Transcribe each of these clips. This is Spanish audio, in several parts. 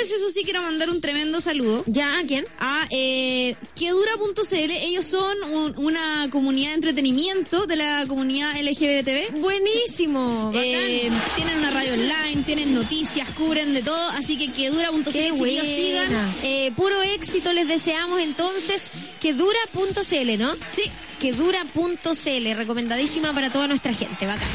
antes eso sí quiero mandar un tremendo saludo. ¿Ya? ¿A quién? A eh, Quedura.cl. Ellos son un- una comunidad de entretenimiento de la comunidad LGBTB. Buenísimo. Eh, tienen una radio online, tienen noticias, cubren de todo, así que quedura.cl, buena. sigan. Eh, puro éxito les deseamos entonces. Que dura.cl, ¿no? Sí. Que dura.cl. Recomendadísima para toda nuestra gente. Bacán.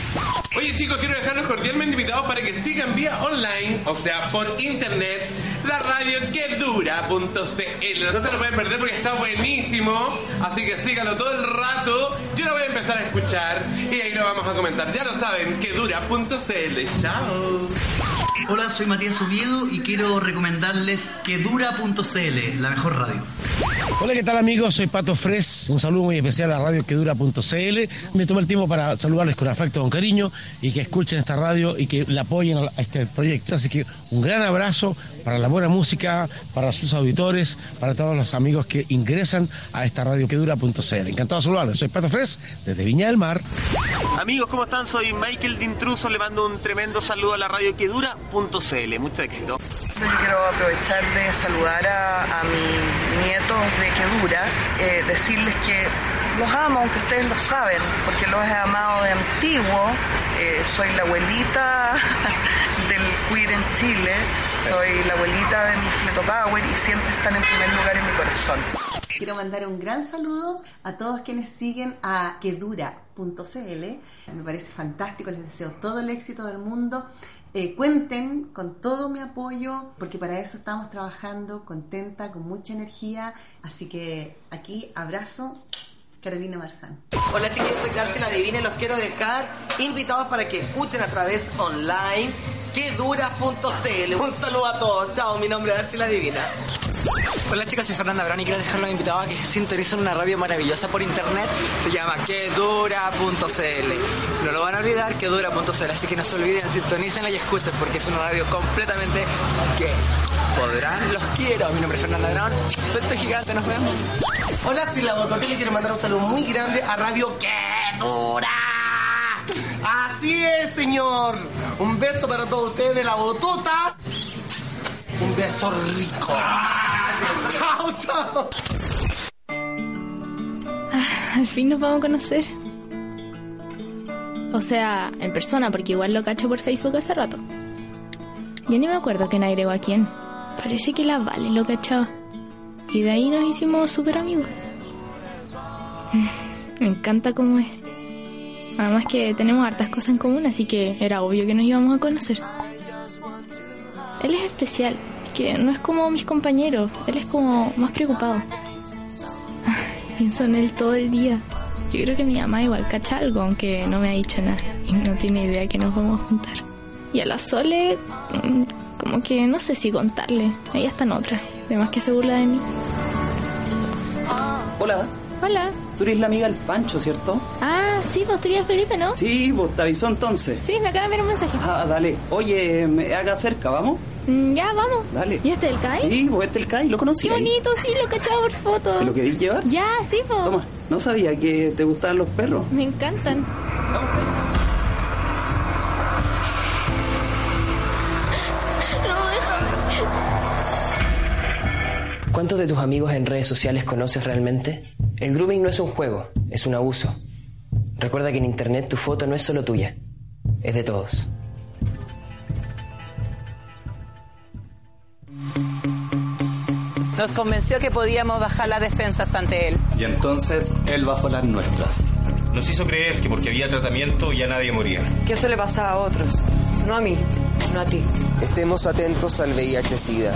Oye chicos, quiero dejarlos cordialmente invitados para que sigan vía online, o sea, por internet, la radio que dura.cl. No se lo pueden perder porque está buenísimo, así que síganlo todo el rato. Yo lo voy a empezar a escuchar y ahí lo vamos a comentar. Ya lo saben, que dura.cl. Chao. Hola, soy Matías Oviedo y quiero recomendarles quedura.cl, la mejor radio. Hola, ¿qué tal amigos? Soy Pato Fres. Un saludo muy especial a Radio Quedura.cl. Me tomé el tiempo para saludarles con afecto, con cariño y que escuchen esta radio y que la apoyen a este proyecto. Así que un gran abrazo para la buena música, para sus auditores, para todos los amigos que ingresan a esta Radio Quedura.cl. Encantado de saludarles. Soy Pato Fres desde Viña del Mar. Amigos, ¿cómo están? Soy Michael de Intruso. Le mando un tremendo saludo a la radio quedura.cl. Mucho éxito. Yo quiero aprovechar de saludar a, a mis nietos de Quedura, eh, decirles que los amo, aunque ustedes lo saben, porque los he amado de antiguo. Eh, soy la abuelita del queer en Chile, soy la abuelita de mi Fleto Power y siempre están en primer lugar en mi corazón. Quiero mandar un gran saludo a todos quienes siguen a quedura.cl. Me parece fantástico, les deseo todo el éxito del mundo. Eh, cuenten con todo mi apoyo, porque para eso estamos trabajando, contenta, con mucha energía. Así que aquí abrazo, Carolina Marzán. Hola chiquillos, soy Darcy la Divina y los quiero dejar invitados para que escuchen a través online quedura.cl. Un saludo a todos. Chao, mi nombre es Darcy la Divina. Hola chicas, soy Fernanda Brown y quiero dejarlos invitados a que sintonicen una radio maravillosa por internet. Se llama quedura.cl. No lo van a olvidar, quedura.cl. Así que no se olviden, sintonícenla y escuchen porque es una radio completamente que podrán. Los quiero. Mi nombre es Fernanda Brown. Beso gigante, nos vemos. Hola, soy la Botote y le quiero mandar un saludo muy grande a Radio Quedura. Así es, señor. Un beso para todos ustedes de la Botota. Un beso rico. Chao, chao. Al fin nos vamos a conocer. O sea, en persona, porque igual lo cacho por Facebook hace rato. Ya ni me acuerdo quién agregó a quién. Parece que la Vale lo cachaba. Y de ahí nos hicimos súper amigos. Me encanta cómo es. Además que tenemos hartas cosas en común, así que era obvio que nos íbamos a conocer. Él es especial, que no es como mis compañeros, él es como más preocupado. Pienso en él todo el día. Yo creo que mi mamá igual cacha algo, aunque no me ha dicho nada. Y no tiene idea que nos vamos a juntar. Y a la Sole, mm, como que no sé si contarle. Ella está en otra. Además que se burla de mí. Hola, Hola. tú eres la amiga del Pancho, ¿cierto? Ah, sí, vos tú eres Felipe, ¿no? Sí, vos te avisó entonces. Sí, me acaba de enviar un mensaje. Ah, dale. Oye, me haga cerca, ¿vamos? Mm, ya, vamos. Dale. ¿Y este el Kai? Sí, vos este el Kai, lo conocí. Qué ahí. bonito, sí, lo cachaba por foto. ¿Te lo querís llevar? Ya, sí, po. Toma, no sabía que te gustaban los perros. Me encantan. No, déjame. ¿Cuántos de tus amigos en redes sociales conoces realmente? El grooming no es un juego, es un abuso. Recuerda que en Internet tu foto no es solo tuya, es de todos. Nos convenció que podíamos bajar las defensas ante él. Y entonces él bajó las nuestras. Nos hizo creer que porque había tratamiento ya nadie moría. Que eso le pasaba a otros. No a mí, no a ti. Estemos atentos al VIH-Sida.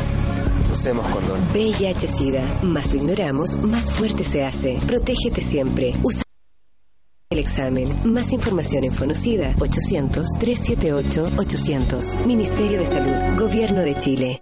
Usemos condón. VIH-Sida. Más lo ignoramos, más fuerte se hace. Protégete siempre. Usa el examen. Más información en Fonocida 800-378-800. Ministerio de Salud. Gobierno de Chile.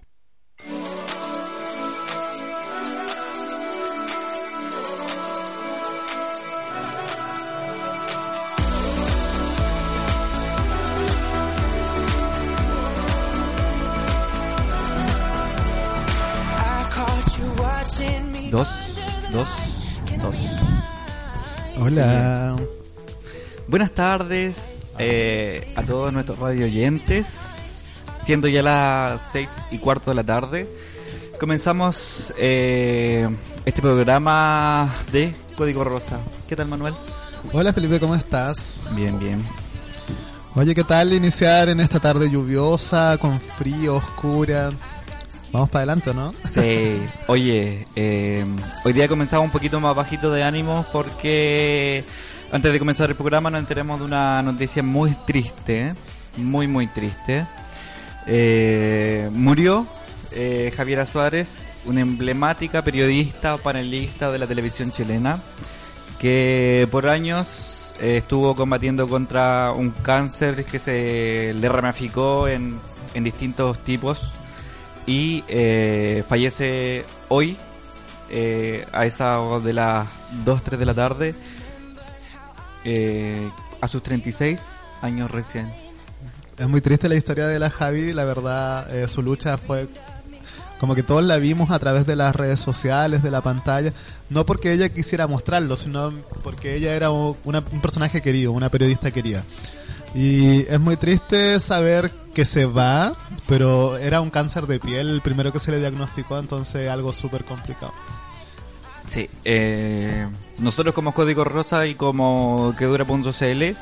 Dos, dos, dos. Hola. Buenas tardes eh, a todos nuestros radio oyentes. siendo ya las seis y cuarto de la tarde, comenzamos eh, este programa de Código Rosa. ¿Qué tal, Manuel? Hola Felipe, ¿cómo estás? Bien, bien. Oye, ¿qué tal iniciar en esta tarde lluviosa, con frío, oscura? Vamos para adelante, ¿no? Sí, oye, eh, hoy día comenzamos un poquito más bajito de ánimo porque antes de comenzar el programa nos enteramos de una noticia muy triste, muy, muy triste. Eh, murió eh, Javiera Suárez, una emblemática periodista, panelista de la televisión chilena, que por años eh, estuvo combatiendo contra un cáncer que se le ramificó en, en distintos tipos y eh, fallece hoy eh, a esa de las 2, 3 de la tarde eh, a sus 36 años recién. Es muy triste la historia de la Javi, la verdad, eh, su lucha fue como que todos la vimos a través de las redes sociales, de la pantalla, no porque ella quisiera mostrarlo, sino porque ella era un personaje querido, una periodista querida. Y es muy triste saber que se va, pero era un cáncer de piel el primero que se le diagnosticó, entonces algo súper complicado. Sí, eh, nosotros como Código Rosa y como Quedura.cl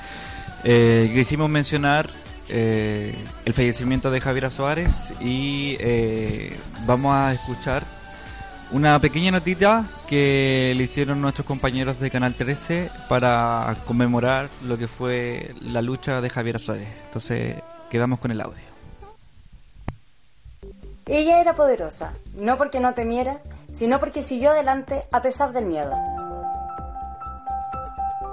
eh, quisimos mencionar eh, el fallecimiento de Javiera Suárez y eh, vamos a escuchar una pequeña notita que le hicieron nuestros compañeros de Canal 13 para conmemorar lo que fue la lucha de Javiera Suárez. Entonces, quedamos con el audio. Ella era poderosa, no porque no temiera, sino porque siguió adelante a pesar del miedo.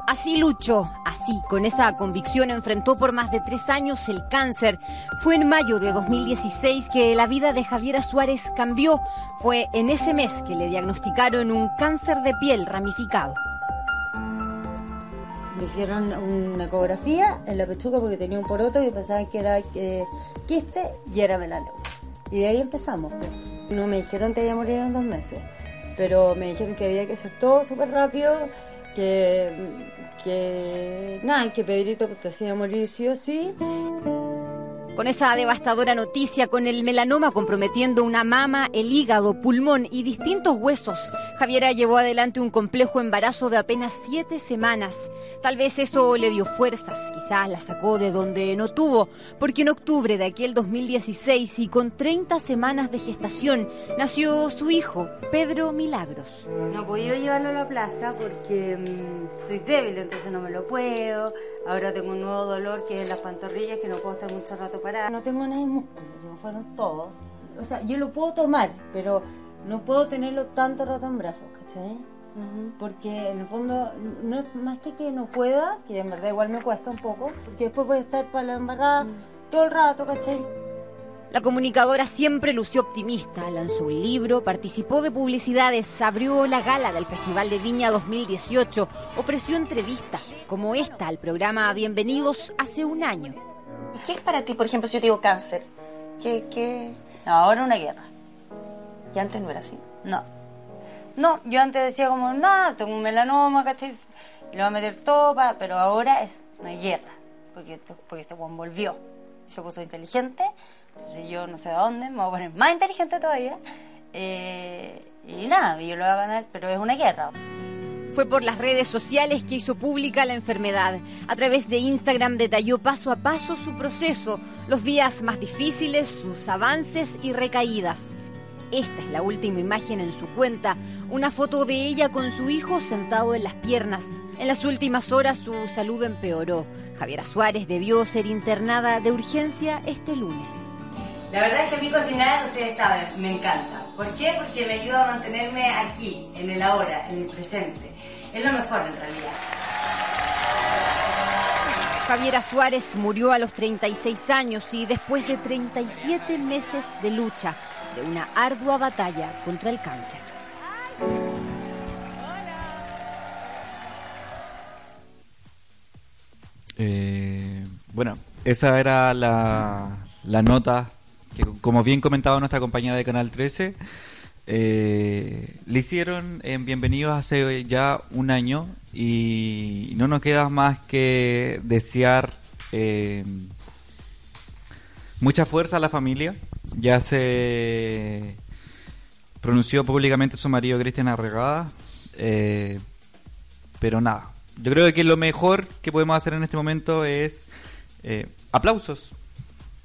Así luchó, así, con esa convicción enfrentó por más de tres años el cáncer. Fue en mayo de 2016 que la vida de Javiera Suárez cambió. Fue en ese mes que le diagnosticaron un cáncer de piel ramificado. Me hicieron una ecografía en la pechuga porque tenía un poroto y pensaban que era eh, quiste y era melanoma. Y de ahí empezamos. No me dijeron que iba a en dos meses, pero me dijeron que había que hacer todo súper rápido, que, que nada, que Pedrito pues, se iba a morir sí o sí. Con esa devastadora noticia, con el melanoma comprometiendo una mama, el hígado, pulmón y distintos huesos, Javiera llevó adelante un complejo embarazo de apenas siete semanas. Tal vez eso le dio fuerzas, quizás la sacó de donde no tuvo, porque en octubre de aquel 2016 y con 30 semanas de gestación nació su hijo, Pedro Milagros. No he podido llevarlo a la plaza porque mm, estoy débil, entonces no me lo puedo. Ahora tengo un nuevo dolor que es las pantorrillas, que no puedo estar mucho rato No tengo nada de músculo, se me fueron todos. O sea, yo lo puedo tomar, pero no puedo tenerlo tanto rato en brazos, ¿cachai? Porque en el fondo no es más que que no pueda, que en verdad igual me cuesta un poco, porque después voy a estar para la embarrada todo el rato, ¿cachai? La comunicadora siempre lució optimista, lanzó un libro, participó de publicidades, abrió la gala del Festival de Viña 2018, ofreció entrevistas como esta al programa Bienvenidos hace un año. ¿Y qué es para ti, por ejemplo, si yo te digo cáncer? ¿Qué, qué? Ahora una guerra. ¿Y antes no era así? No. No, yo antes decía como, nada, tengo un melanoma, ¿cachai? Y lo voy a meter todo, pa- pero ahora es una guerra. Porque, esto- porque este Juan volvió. Se puso inteligente, entonces yo no sé de dónde, me voy a poner más inteligente todavía. Eh, y nada, yo lo voy a ganar, pero es una guerra. Fue por las redes sociales que hizo pública la enfermedad. A través de Instagram detalló paso a paso su proceso, los días más difíciles, sus avances y recaídas. Esta es la última imagen en su cuenta, una foto de ella con su hijo sentado en las piernas. En las últimas horas su salud empeoró. Javiera Suárez debió ser internada de urgencia este lunes. La verdad es que a mí cocinar, ustedes saben, me encanta. ¿Por qué? Porque me ayuda a mantenerme aquí, en el ahora, en el presente. Es lo mejor en realidad. Javiera Suárez murió a los 36 años y después de 37 meses de lucha, de una ardua batalla contra el cáncer. Eh, bueno, esa era la, la nota que, como bien comentaba nuestra compañera de Canal 13, eh, le hicieron en Bienvenidos hace ya un año y no nos queda más que desear eh, mucha fuerza a la familia. Ya se pronunció públicamente su marido Cristian Arregada. eh, pero nada, yo creo que lo mejor que podemos hacer en este momento es eh, aplausos.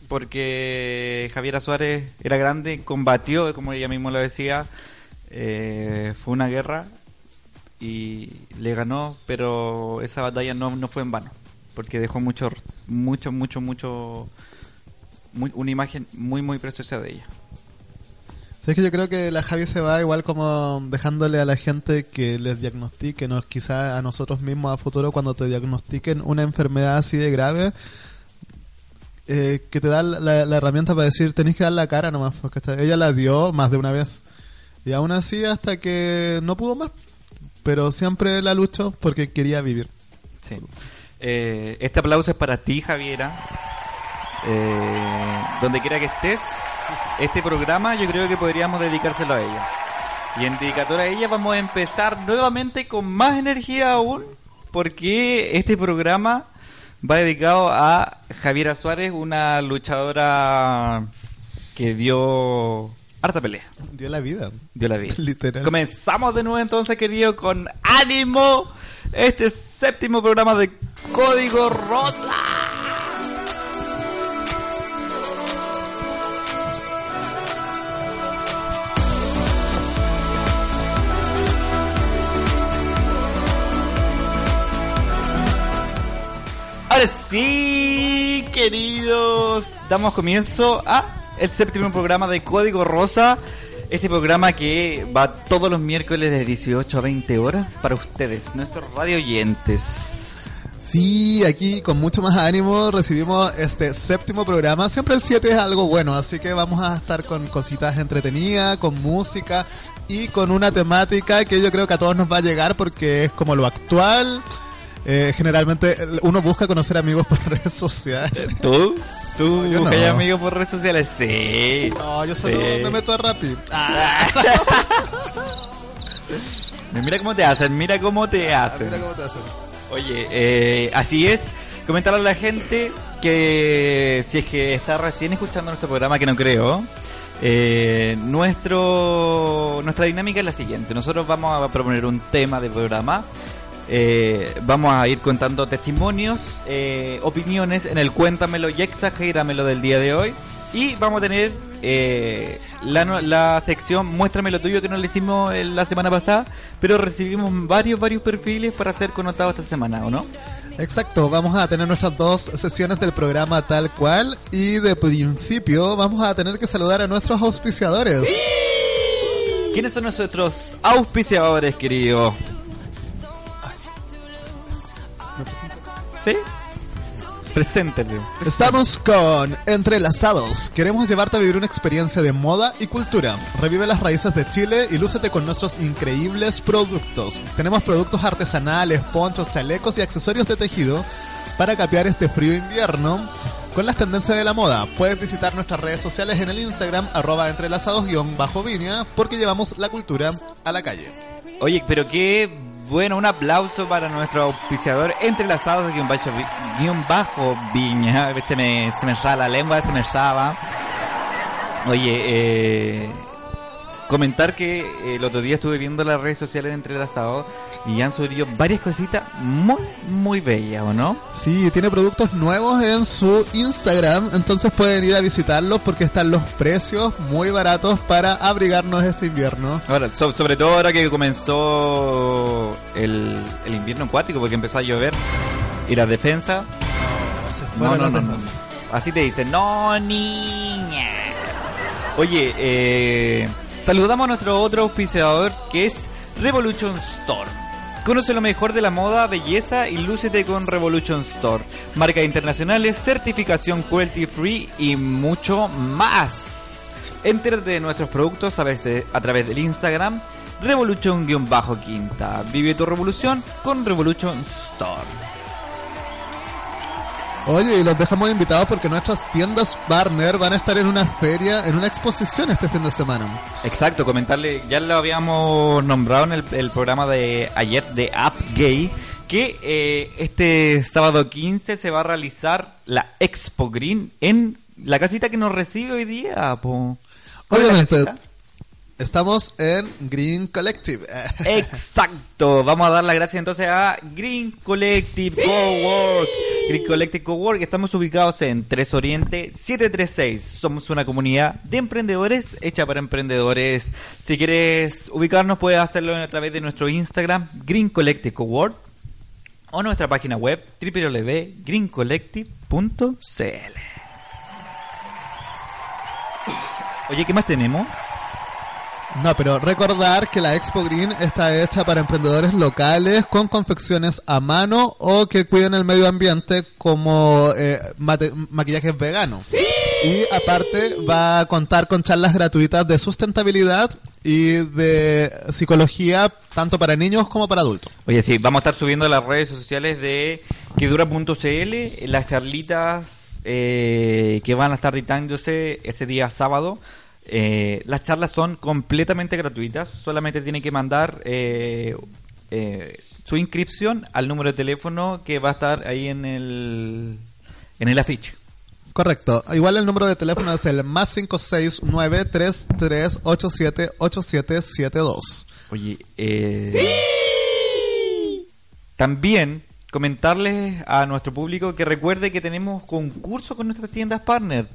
Porque Javiera Suárez era grande, combatió, como ella mismo lo decía, eh, fue una guerra y le ganó, pero esa batalla no, no fue en vano, porque dejó mucho, mucho, mucho, mucho, muy- una imagen muy, muy preciosa de ella. Es que yo creo que la Javi se va igual como dejándole a la gente que les diagnostiquen, o quizá a nosotros mismos a futuro cuando te diagnostiquen una enfermedad así de grave, eh, que te da la, la herramienta para decir, tenéis que dar la cara nomás, porque esta- ella la dio más de una vez. Y aún así hasta que no pudo más, pero siempre la luchó porque quería vivir. Sí. Eh, este aplauso es para ti, Javiera. Eh, donde quiera que estés, este programa yo creo que podríamos dedicárselo a ella. Y en dedicatoria a ella vamos a empezar nuevamente con más energía aún, porque este programa va dedicado a Javiera Suárez, una luchadora que dio harta pelea. Dio la vida. Dio la vida. Literal. Comenzamos de nuevo entonces, querido, con ánimo este séptimo programa de Código Rosa. Ahora sí, queridos, damos comienzo a el séptimo programa de Código Rosa. Este programa que va todos los miércoles de 18 a 20 horas para ustedes, nuestros radio oyentes. Sí, aquí con mucho más ánimo recibimos este séptimo programa. Siempre el 7 es algo bueno, así que vamos a estar con cositas entretenidas, con música y con una temática que yo creo que a todos nos va a llegar porque es como lo actual. Eh, generalmente uno busca conocer amigos por redes sociales. ¿Tú? ¿Tú yo buscas no. amigos por redes sociales? Sí. No, yo solo Sí. me meto a Rappi. Mira cómo te hacen, mira cómo te hacen. Mira cómo te hacen. Oye, eh, así es. Comentarle a la gente que si es que está recién escuchando nuestro programa, que no creo, eh, nuestro nuestra dinámica es la siguiente. Nosotros vamos a proponer un tema de programa. Eh, vamos a ir contando testimonios, eh, opiniones en el Cuéntamelo y Exagéramelo del día de hoy. Y vamos a tener eh, la, la sección Muéstrame lo tuyo que no le hicimos eh, la semana pasada, pero recibimos varios, varios perfiles para ser connotados esta semana, ¿o no? Exacto, vamos a tener nuestras dos sesiones del programa tal cual y de principio vamos a tener que saludar a nuestros auspiciadores. ¿Quiénes son nuestros auspiciadores, querido? ¿Sí? Preséntale. Estamos con Entrelazados. Queremos llevarte a vivir una experiencia de moda y cultura. Revive las raíces de Chile y lúcete con nuestros increíbles productos. Tenemos productos artesanales, ponchos, chalecos y accesorios de tejido para capear este frío invierno con las tendencias de la moda. Puedes visitar nuestras redes sociales en el Instagram arroba entrelazados-viña porque llevamos la cultura a la calle. Oye, pero qué bueno, un aplauso para nuestro auspiciador entrelazados guion bajo, guion bajo viña. Veces me, se me la lengua, se me enraba. Oye, eh, comentar que eh, el otro día estuve viendo las redes sociales de entrelazados y han subido varias cositas muy, muy bellas, ¿o no? Sí, tiene productos nuevos en su Instagram, entonces pueden ir a visitarlos porque están los precios muy baratos para abrigarnos este invierno. Ahora, so- sobre todo ahora que comenzó el, el invierno acuático, porque empezó a llover y la defensa. No, no, no, no. Así te dicen, no, niña. Oye, eh, saludamos a nuestro otro auspiciador que es Revolution Store. Conoce lo mejor de la moda, belleza y lúcete con Revolution Store. Marcas internacionales, certificación cruelty free y mucho más. Entérate de nuestros productos a través, de- a través del Instagram Revolution-Quinta. Vive tu revolución con Revolution Store. Oye, y los dejamos invitados porque nuestras tiendas partner van a estar en una feria, en una exposición este fin de semana. Exacto, comentarle, ya lo habíamos nombrado en el, el programa de ayer de App Gay, que eh, este sábado 15 se va a realizar la Expo Green en la casita que nos recibe hoy día, po. ¿Cuál es la Obviamente? Estamos en Green Collective. Exacto, vamos a dar las gracias entonces a Green Collective Cowork. Green Collective Cowork, estamos ubicados en 3 Oriente 736. Somos una comunidad de emprendedores hecha para emprendedores. Si quieres ubicarnos, puedes hacerlo a través de nuestro Instagram, Green Collective Cowork, o nuestra página web, www.greencollective.cl. Oye, ¿qué más tenemos? No, pero recordar que la Expo Green está hecha para emprendedores locales con confecciones a mano o que cuiden el medio ambiente como eh, maquillajes veganos. Y aparte va a contar con charlas gratuitas de sustentabilidad y de psicología tanto para niños como para adultos. Oye, sí, vamos a estar subiendo las redes sociales de quedura.cl las charlitas eh, que van a estar dictándose ese día sábado. Eh, las charlas son completamente gratuitas, solamente tienen que mandar eh, eh, su inscripción al número de teléfono que va a estar ahí en el, en el afiche. Correcto. Igual el número de teléfono es el más 569-3387-8772. Oye, eh, también comentarles a nuestro público que recuerde que tenemos concurso con nuestras tiendas partner.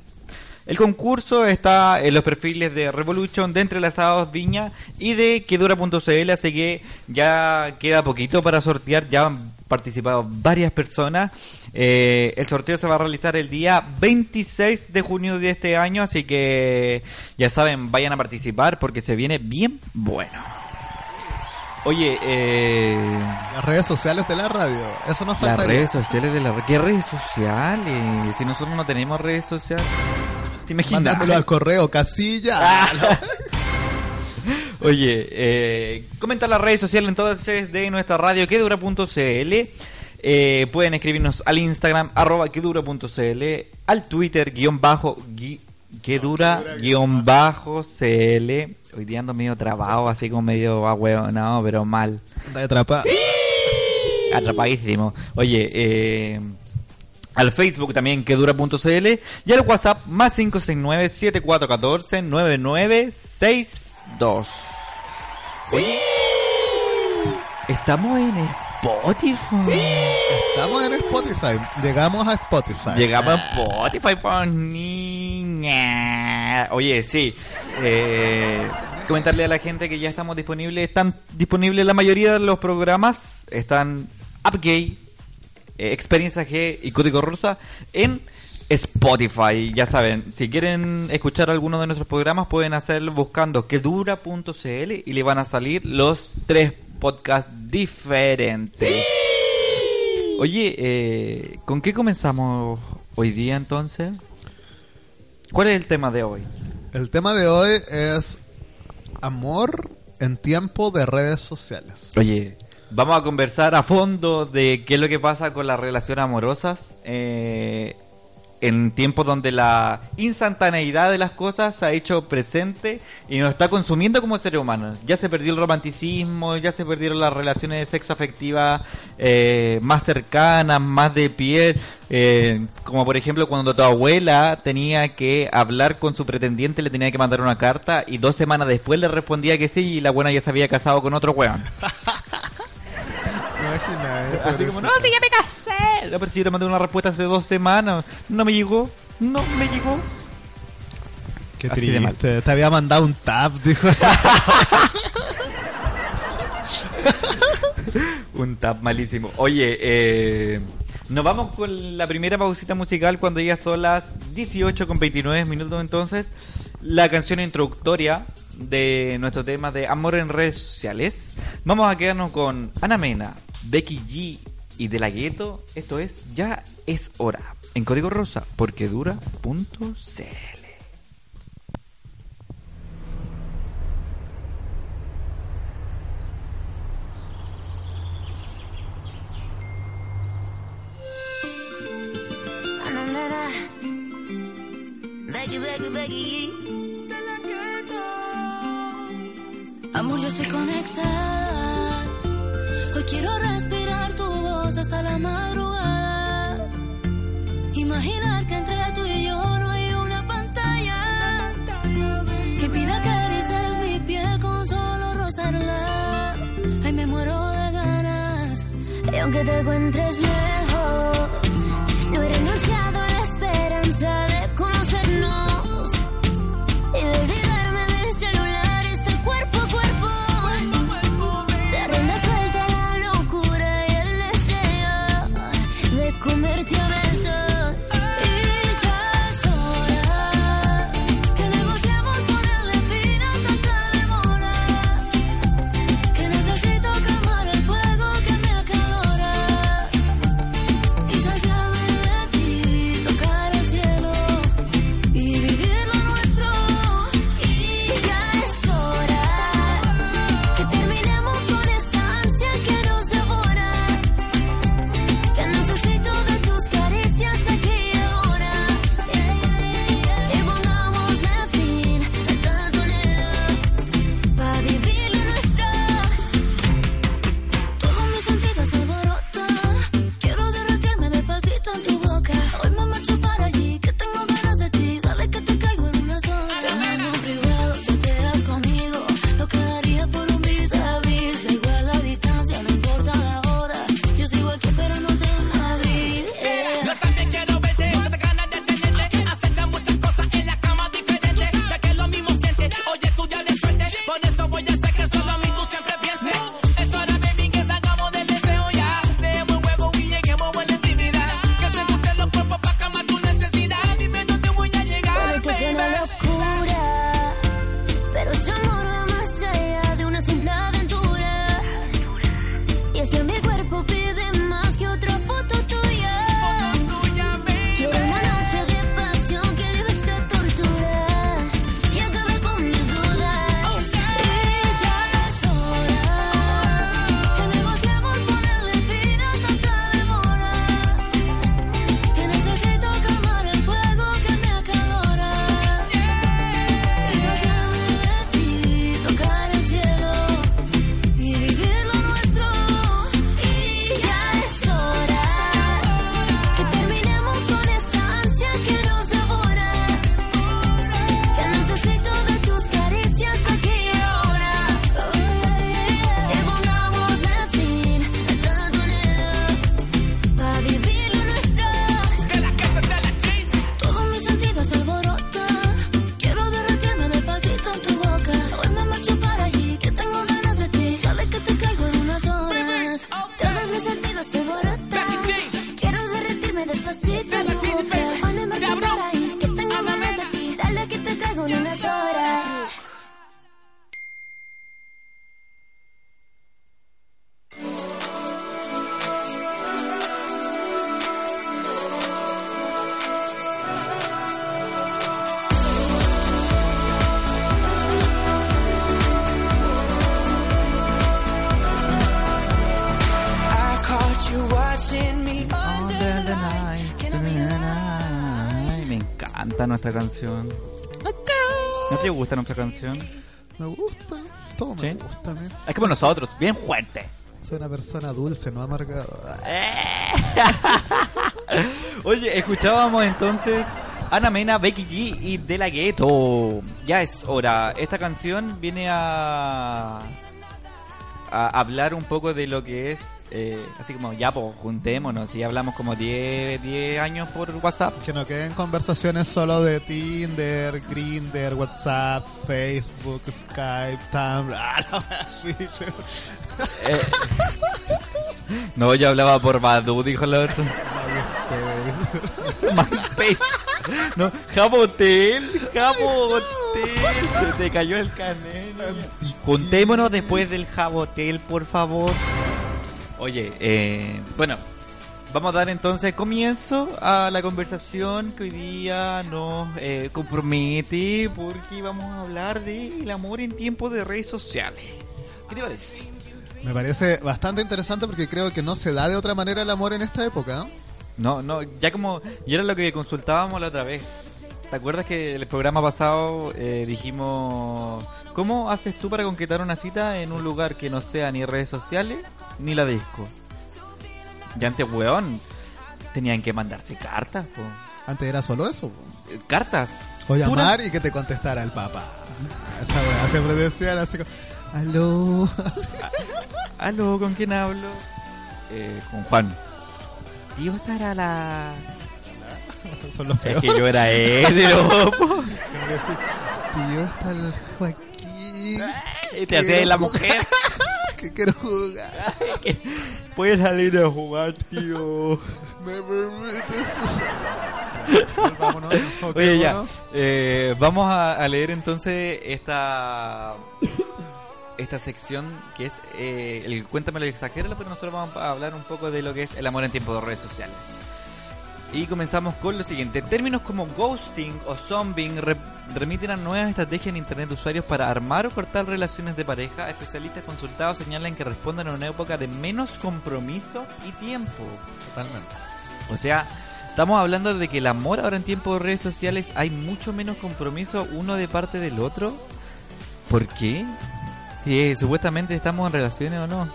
El concurso está en los perfiles de Revolution, de Entrelazados Viña y de Quedura.cl, así que ya queda poquito para sortear, ya han participado varias personas. Eh, el sorteo se va a realizar el día 26 de junio de este año, así que ya saben, vayan a participar porque se viene bien bueno. Oye, eh, Las redes sociales de la radio. Eso nos las faltaría. redes sociales de la ¿Qué redes sociales? Si nosotros no tenemos redes sociales. ¿Te imaginas? Mándamelo al correo, casilla. Oye, eh, comenta las redes sociales entonces de nuestra radio quedura.cl. Eh, pueden escribirnos al Instagram arroba quedura.cl, al Twitter guion bajo gui- quedura guion bajo cl. Hoy día ando medio trabado, así como medio no, pero mal. Anda de trapa. Atrapadísimo. Oye, eh, al Facebook también quedura.cl y al WhatsApp más 569-7414-9962. Oye, estamos en Spotify. Estamos en Spotify. Llegamos a Spotify. Llegamos a Spotify, por niña. Oye, sí. Eh, comentarle a la gente que ya estamos disponibles. Están disponibles la mayoría de los programas. Están UpGay, Experiencia G y Código Rosa en Spotify. Ya saben, si quieren escuchar alguno de nuestros programas, pueden hacerlo buscando quedura.cl y le van a salir los tres podcasts diferentes. Oye, eh, ¿con qué comenzamos hoy día entonces? ¿Cuál es el tema de hoy? El tema de hoy es amor en tiempo de redes sociales. Oye, vamos a conversar a fondo de qué es lo que pasa con las relaciones amorosas eh, en tiempos donde la instantaneidad de las cosas se ha hecho presente y nos está consumiendo como seres humanos. Ya se perdió el romanticismo, ya se perdieron las relaciones de sexo afectiva eh, más cercanas, más de piel. eh, como por ejemplo cuando tu abuela tenía que hablar con su pretendiente, le tenía que mandar una carta y dos semanas después le respondía que sí y la buena ya se había casado con otro weón. Eh, Así como, no, si ya me casé. No, pero si yo te mandé una respuesta hace dos semanas. No me llegó. No me llegó. Qué Así de mal. triste. Te había mandado un tab, dijo. Un tap malísimo. Oye, eh, nos vamos con la primera pausita musical cuando ya son las 18 con 29 minutos entonces. La canción introductoria de nuestro tema de amor en redes sociales. Vamos a quedarnos con Ana Mena, Becky G y De La Gueto. Esto es Ya es hora. En código rosa, porque dura.cl. Becky, Becky, Becky. Amor, yo sé conectar. Hoy quiero respirar tu voz hasta la madrugada. Imaginar que entre tú y yo no hay una pantalla. Que pida que mi piel con solo rozarla. Ay, me muero de ganas. Y aunque te encuentres lejos, no he renunciado a la esperanza. Canción. ¿No te gusta nuestra canción? Me gusta, todo me ¿Sí? gusta. Es como nosotros, bien fuerte. Soy una persona dulce, no amargada. Oye, escuchábamos entonces Ana Mena, Becky G y De La Ghetto. Ya es hora. Esta canción viene a, a hablar un poco de lo que es, eh, así como ya, pues juntémonos. Y hablamos como 10, 10 años por WhatsApp. Que no queden conversaciones solo de Tinder, Grinder, WhatsApp, Facebook, Skype, Tumblr. Ah, la así, pero- Eh, no, yo hablaba por Badu, dijo el otro. MySpace. No, Jabotel, Jabotel. Se te cayó el canel. Juntémonos después del Jabotel, por favor. Oye, eh, bueno, vamos a dar entonces comienzo a la conversación que hoy día nos eh, compromete porque vamos a hablar del amor en tiempos de redes sociales. ¿Qué te parece? Me parece bastante interesante porque creo que no se da de otra manera el amor en esta época. ¿eh? No, no, ya como, y era lo que consultábamos la otra vez. ¿Te acuerdas que el programa pasado eh, dijimos, ¿cómo haces tú para concretar una cita en un lugar que no sea ni redes sociales ni la disco? Y antes, weón, tenían que mandarse cartas, po. Antes era solo eso. Eh, Cartas. O llamar y que te contestara el papá. Esa weá siempre decían así como, aló. Aló, ¿con quién hablo? eh, con Juan. Tío, esta era la... Son los Es peores. que yo era po. Decir, Tío, está el Joaquín. Y te hacía la mujer. que quiero jugar. Puedes salir a jugar, tío. Me permites. Vámonos, Oye, ya. eh, vamos a, a leer entonces esta esta sección que es eh, el Cuéntamelo y exagéralo, pero nosotros vamos a hablar un poco de lo que es el amor en tiempo de redes sociales. Y comenzamos con lo siguiente. Términos como ghosting o zombing re- remiten a nuevas estrategias en Internet de usuarios para armar o cortar relaciones de pareja. Especialistas consultados señalan que responden a una época de menos compromiso y tiempo. Totalmente. O sea, estamos hablando de que el amor ahora en tiempo de redes sociales hay mucho menos compromiso uno de parte del otro. ¿Por qué? Si eh, supuestamente estamos en relaciones o no.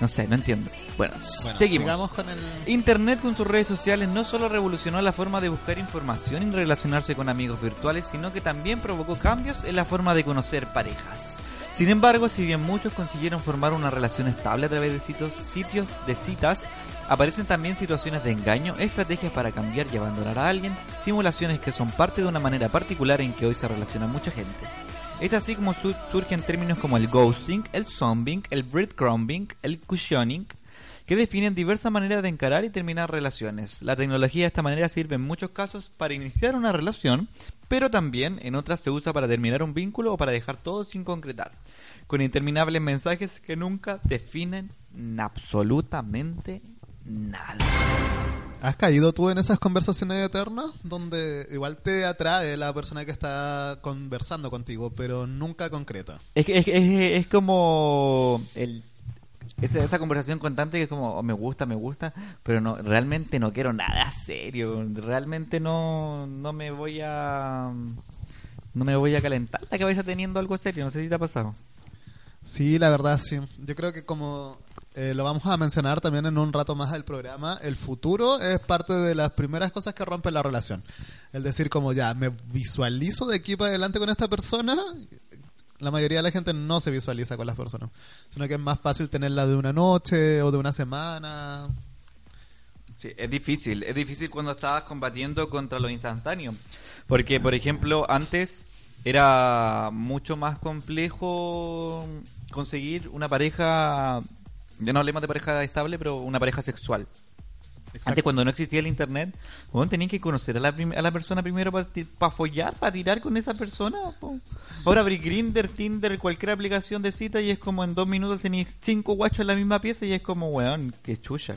No sé, no entiendo. Bueno, Bueno, seguimos. con el- Internet con sus redes sociales no solo revolucionó la forma de buscar información y relacionarse con amigos virtuales, sino que también provocó cambios en la forma de conocer parejas. Sin embargo, si bien muchos consiguieron formar una relación estable a través de sitios, sitios de citas, aparecen también situaciones de engaño, estrategias para cambiar y abandonar a alguien, simulaciones que son parte de una manera particular en que hoy se relaciona mucha gente. Es así como su- surgen términos como el ghosting, el zombing, el breadcrumbing, el cushioning, que definen diversas maneras de encarar y terminar relaciones. La tecnología de esta manera sirve en muchos casos para iniciar una relación, pero también en otras se usa para terminar un vínculo o para dejar todo sin concretar, con interminables mensajes que nunca definen absolutamente nada. ¿Has caído tú en esas conversaciones eternas donde igual te atrae la persona que está conversando contigo, pero nunca concreta? Es, es, es, es como el, esa, esa conversación constante que es como oh, me gusta, me gusta, pero no realmente no quiero nada serio. Realmente no, no me voy a no me voy a calentar la cabeza teniendo algo serio. No sé si te ha pasado. Sí, la verdad, sí. Yo creo que como eh, lo vamos a mencionar también en un rato más del programa, el futuro es parte de las primeras cosas que rompen la relación. El decir como ya, me visualizo de aquí para adelante con esta persona. La mayoría de la gente no se visualiza con las personas, sino que es más fácil tenerla de una noche o de una semana. Sí, es difícil. Es difícil cuando estabas combatiendo contra lo instantáneo. Porque, por ejemplo, antes era mucho más complejo conseguir una pareja, ya no hablemos de pareja estable, pero una pareja sexual. Antes, cuando no existía el internet, bueno, tenías que conocer a la, prim- a la persona primero para follar, para tirar con esa persona. po. Ahora abrí Grinder, Tinder, cualquier aplicación de cita y es como en dos minutos tenías cinco guachos en la misma pieza y es como, weón, qué chucha.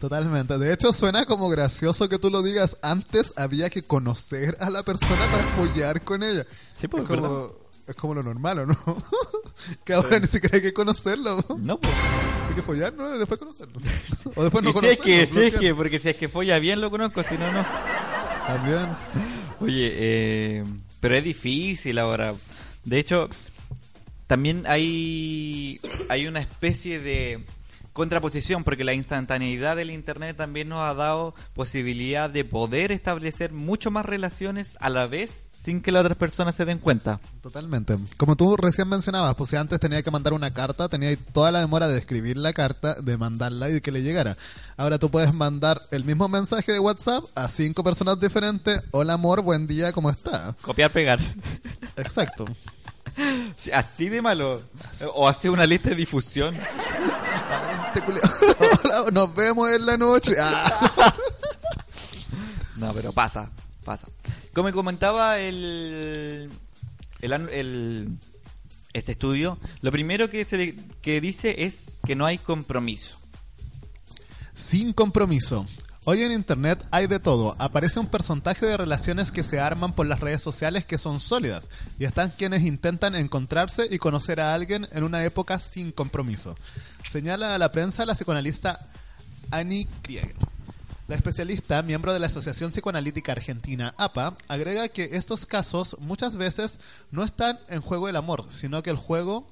Totalmente. De hecho, suena como gracioso que tú lo digas. Antes había que conocer a la persona para follar con ella. Sí, pues, es, como. Es como lo normal, ¿o no? que ahora ni siquiera hay que conocerlo. No, pues. Hay que follar, ¿no? Después conocerlo. o después no Y si es conocerlo. que, si es que, porque si es que folla bien lo conozco, si no, no. También. Oye, eh, pero es difícil ahora. De hecho, también hay, hay una especie de contraposición, porque la instantaneidad del Internet también nos ha dado posibilidad de poder establecer mucho más relaciones a la vez sin que las otras personas se den cuenta. Totalmente. Como tú recién mencionabas, pues si antes tenía que mandar una carta, tenía toda la demora de escribir la carta, de mandarla y de que le llegara. Ahora tú puedes mandar el mismo mensaje de WhatsApp a cinco personas diferentes. Hola amor, buen día, ¿cómo está? Copiar, pegar. Exacto. Sí, Así de malo. O hacer una lista de difusión. Hola, nos vemos en la noche. Ah. No, pero pasa, pasa. Como comentaba el, este estudio, lo primero que, se, dice es que no hay compromiso. Sin compromiso. Hoy en Internet hay de todo. Aparece un porcentaje de relaciones que se arman por las redes sociales que son sólidas. Y están quienes intentan encontrarse y conocer a alguien en una época sin compromiso. Señala a la prensa la psicoanalista Annie Krieger. La especialista, miembro de la Asociación Psicoanalítica Argentina, APA, agrega que estos casos muchas veces no están en juego el amor, sino que el juego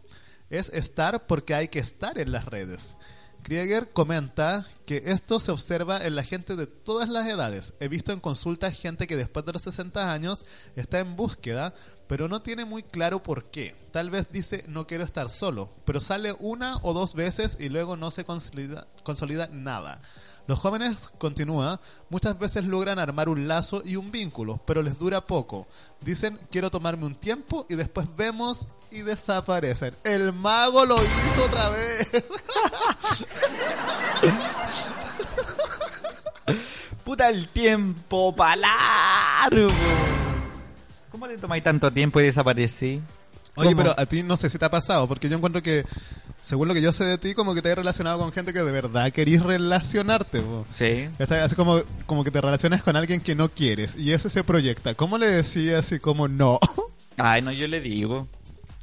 es estar porque hay que estar en las redes. Krieger comenta que esto se observa en la gente de todas las edades. He visto en consultas gente que después de los 60 años está en búsqueda, pero no tiene muy claro por qué. Tal vez dice no quiero estar solo, pero sale una o dos veces y luego no se consolida nada. Los jóvenes, continúa, muchas veces logran armar un lazo y un vínculo, pero les dura poco. Dicen quiero tomarme un tiempo y después vemos y desaparecen. El mago lo hizo otra vez. Puta el tiempo, pa' largo. ¿Cómo te tomáis tanto tiempo y desaparecí? Oye, ¿Cómo? pero a ti no sé si te ha pasado, porque yo encuentro que, según lo que yo sé de ti, como que te has relacionado con gente que de verdad querís relacionarte. po. Sí. Está- Así como, como que te relacionas con alguien que no quieres y ese se proyecta. ¿Cómo le decías así como no? Ay, no, yo le digo.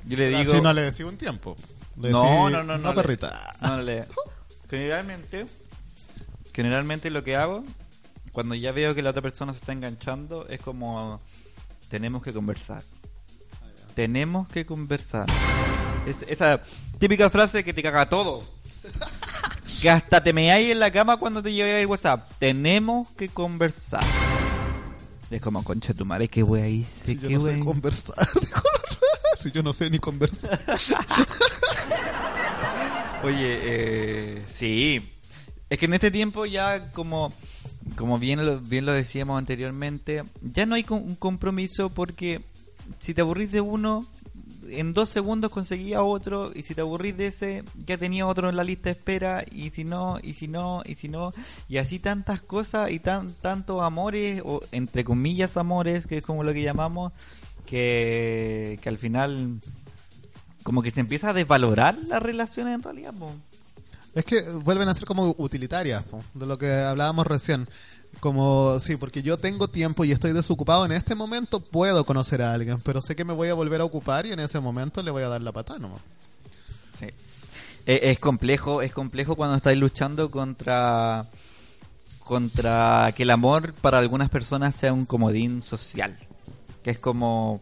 Yo le digo. Así no le decía un tiempo. Le No, no, no, no. No, le- perrita. No le. Generalmente, generalmente lo que hago cuando ya veo que la otra persona se está enganchando es como tenemos que conversar. Tenemos que conversar. Es- esa típica frase que te caga todo. Que hasta te meáis en la cama cuando te lleve el WhatsApp. Tenemos que conversar. Es como, concha de tu madre, qué wea hice, Si yo qué no sé conversar. si yo no sé ni conversar. Oye, eh, sí. Es que en este tiempo ya como, como bien, lo, bien lo decíamos anteriormente, ya no hay un compromiso porque si te aburrís de uno, en dos segundos conseguía otro y si te aburrís de ese, ya tenía otro en la lista de espera y si no, y si no, y si no, y así tantas cosas y tan tantos amores, o entre comillas amores, que es como lo que llamamos, que, que al final como que se empieza a desvalorar las relaciones en realidad. Es que vuelven a ser como utilitarias, de lo que hablábamos recién. Como, sí, porque yo tengo tiempo y estoy desocupado en este momento, puedo conocer a alguien, pero sé que me voy a volver a ocupar y en ese momento le voy a dar la patada nomás. Sí. Eh, Es, complejo, es complejo cuando estáis luchando contra contra que el amor para algunas personas sea un comodín social. Que es como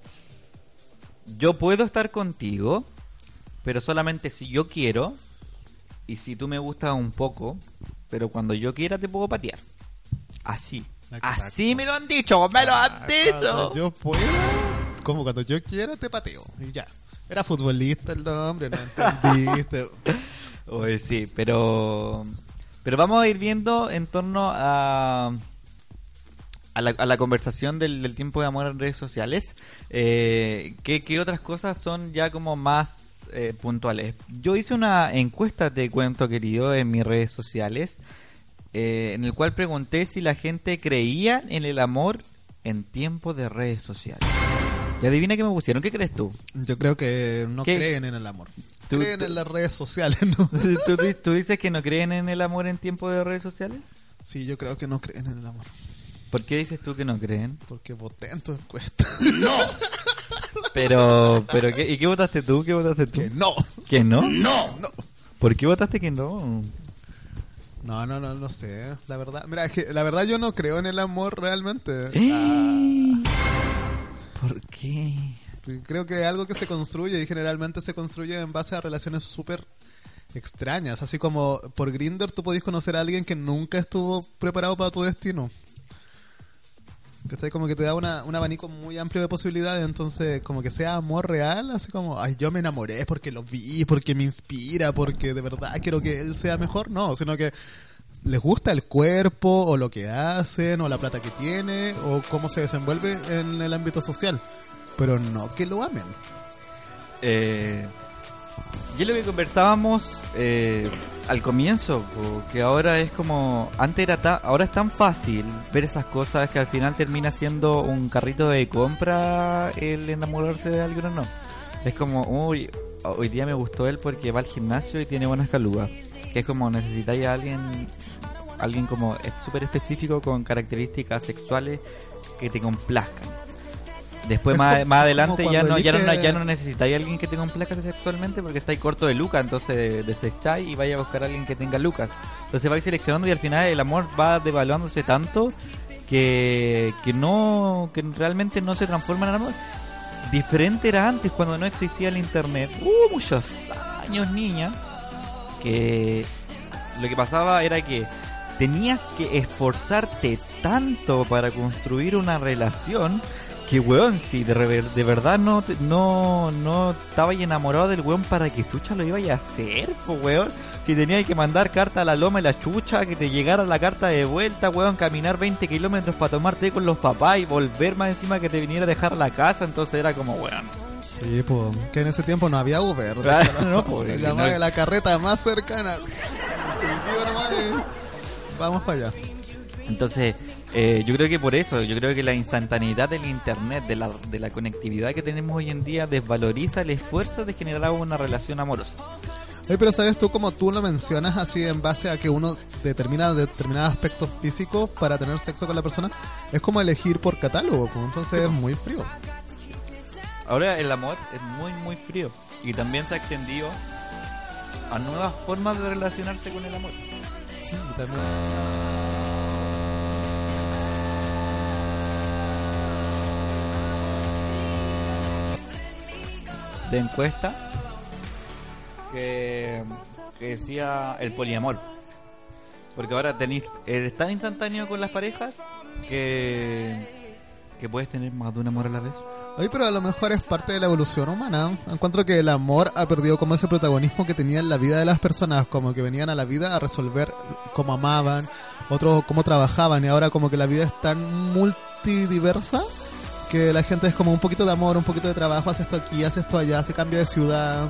yo puedo estar contigo, pero solamente si yo quiero y si tú me gustas un poco, pero cuando yo quiera te puedo patear. Así. Así me lo han dicho, me lo han dicho. Cuando yo pueda, como cuando yo quiera, te pateo. Y ya. Era futbolista el hombre, no entendiste. Oye, sí, pero pero vamos a ir viendo en torno a a la, a la conversación del, del tiempo de amor en redes sociales eh, ¿qué, qué otras cosas son ya como más eh, puntuales yo hice una encuesta te cuento querido en mis redes sociales eh, en el cual pregunté si la gente creía en el amor en tiempo de redes sociales y adivina qué me pusieron qué crees tú Yo creo que no ¿Qué? creen en el amor. Tú- creen tú- en las redes sociales, ¿no? ¿Tú, di- tú dices que no creen en el amor en tiempo de redes sociales? Sí, yo creo que no creen en el amor. ¿Por qué dices tú que no creen? Porque voté en tu encuesta. ¡No! Pero, pero ¿qué, ¿y qué votaste tú? ¿Qué votaste tú? Que no. ¿Que no? No. No. ¿Por qué votaste que no? No, no, no, no sé. La verdad, mira, es que la verdad yo no creo en el amor realmente. Eh. ¿Por qué? Ah, creo que es algo que se construye y generalmente se construye en base a relaciones súper extrañas. Así como por Grinder tú podés conocer a alguien que nunca estuvo preparado para tu destino. Está como que te da una, un abanico muy amplio de posibilidades, entonces como que sea amor real, así como, ay, yo me enamoré porque lo vi, porque me inspira, porque de verdad quiero que él sea mejor, no, sino que les gusta el cuerpo o lo que hacen o la plata que tiene o cómo se desenvuelve en el ámbito social, pero no que lo amen. Eh, y es lo que conversábamos eh, al comienzo, que ahora es como, antes era ta- ahora es tan fácil ver esas cosas que al final termina siendo un carrito de compra el enamorarse de alguien o no. Es como, uy, hoy día me gustó él porque va al gimnasio y tiene buenas calugas. Que es como necesitáis a alguien, alguien como súper específico con características sexuales que te complazcan. Después Es más, como- más adelante ya no, ya, no, ya no necesitáis a alguien que te complazca sexualmente porque estáis corto de lucas, entonces desecháis y vais a buscar a alguien que tenga lucas. Entonces vais seleccionando y al final el amor va devaluándose tanto que, que no que realmente no se transforma en amor. Diferente era antes cuando no existía el internet. Hubo muchos años, niña, que lo que pasaba era que tenías que esforzarte tanto para construir una relación que, weón, si de, rever- de verdad no, no, no estaba enamorado del weón para que chucha lo iba a hacer, pues, weón. Si tenías que mandar carta a la loma y la chucha, que te llegara la carta de vuelta, weón, caminar 20 kilómetros para tomar té con los papás y volver más encima que te viniera a dejar la casa, entonces era como, weón. Sí, pues, que en ese tiempo no había Uber. Claro, La- no, pues, la no. la carreta más cercana. Nomás y Vamos para allá. Entonces, eh, yo creo que por eso, yo creo que la instantaneidad del internet, de la, de la conectividad que tenemos hoy en día, desvaloriza el esfuerzo de generar una relación amorosa. Oye, pero sabes tú como tú lo mencionas así en base a que uno determina determinados aspectos físicos para tener sexo con la persona, es como elegir por catálogo, pues, entonces es muy frío. Ahora el amor es muy, muy frío y también se ha extendido a nuevas formas de relacionarse con el amor. Sí, también. De encuesta que, que decía el poliamor. Porque ahora tenéis, eres tan instantáneo con las parejas que, que puedes tener más de un amor a la vez. Oye, pero a lo mejor es parte de la evolución humana. Encuentro que el amor ha perdido como ese protagonismo que tenía en la vida de las personas, como que venían a la vida a resolver cómo amaban, otros cómo trabajaban, y ahora como que la vida es tan multidiversa que la gente es como un poquito de amor, un poquito de trabajo, hace esto aquí, hace esto allá, hace cambio de ciudad.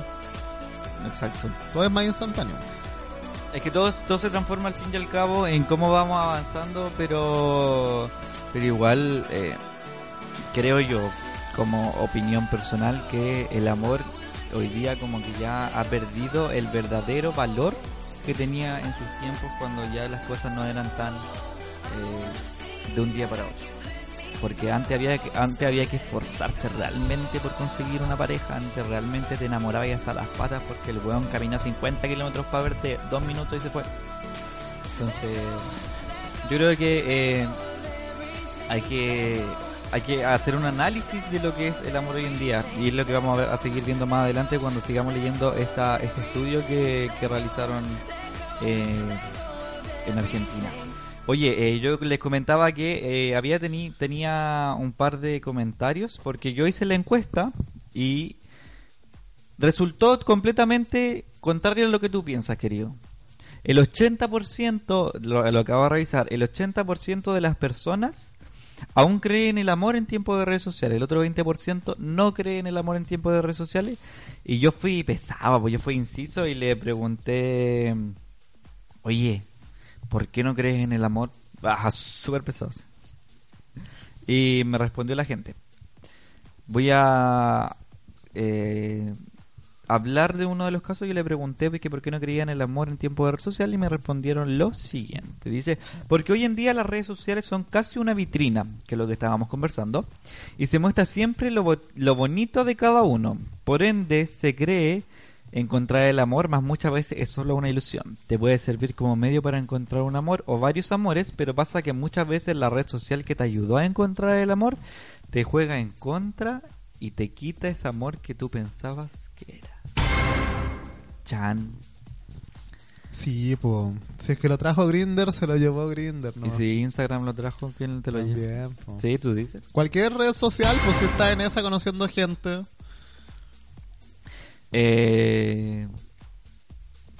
Exacto. Todo es más instantáneo. Es que todo, todo se transforma al fin y al cabo en cómo vamos avanzando, pero, pero igual eh, creo yo, como opinión personal, que el amor hoy día como que ya ha perdido el verdadero valor que tenía en sus tiempos cuando ya las cosas no eran tan eh, de un día para otro. Porque antes había que, antes había que esforzarse realmente por conseguir una pareja, antes realmente te enamorabas y hasta las patas porque el weón caminó 50 kilómetros para verte dos minutos y se fue. Entonces, yo creo que eh, hay que hay que hacer un análisis de lo que es el amor hoy en día y es lo que vamos a, ver- a seguir viendo más adelante cuando sigamos leyendo esta este estudio que, que realizaron eh, en Argentina. Oye, eh, yo les comentaba que eh, había teni- tenía un par de comentarios porque yo hice la encuesta y resultó completamente contrario a lo que tú piensas, querido. El 80%, lo, lo acabo de revisar, el 80% de las personas aún cree en el amor en tiempo de redes sociales. El otro 20% no cree en el amor en tiempo de redes sociales. Y yo fui pesado, pues yo fui inciso y le pregunté, oye, ¿por qué no crees en el amor? Baja, súper pesados. Y me respondió la gente. Voy a eh, hablar de uno de los casos. Yo le pregunté por qué no creía en el amor en tiempo de red social y me respondieron lo siguiente. Dice, porque hoy en día las redes sociales son casi una vitrina, que es lo que estábamos conversando, y se muestra siempre lo, lo bonito de cada uno. Por ende, se cree encontrar el amor, más muchas veces es solo una ilusión. Te puede servir como medio para encontrar un amor o varios amores, pero pasa que muchas veces la red social que te ayudó a encontrar el amor te juega en contra y te quita ese amor que tú pensabas que era. Chan. Sí, pues. Si es que lo trajo Grinder, se lo llevó Grinder, ¿no? Y si Instagram lo trajo, ¿quién te lo po. Sí, tú dices. Cualquier red social, pues si está en esa conociendo gente. Eh,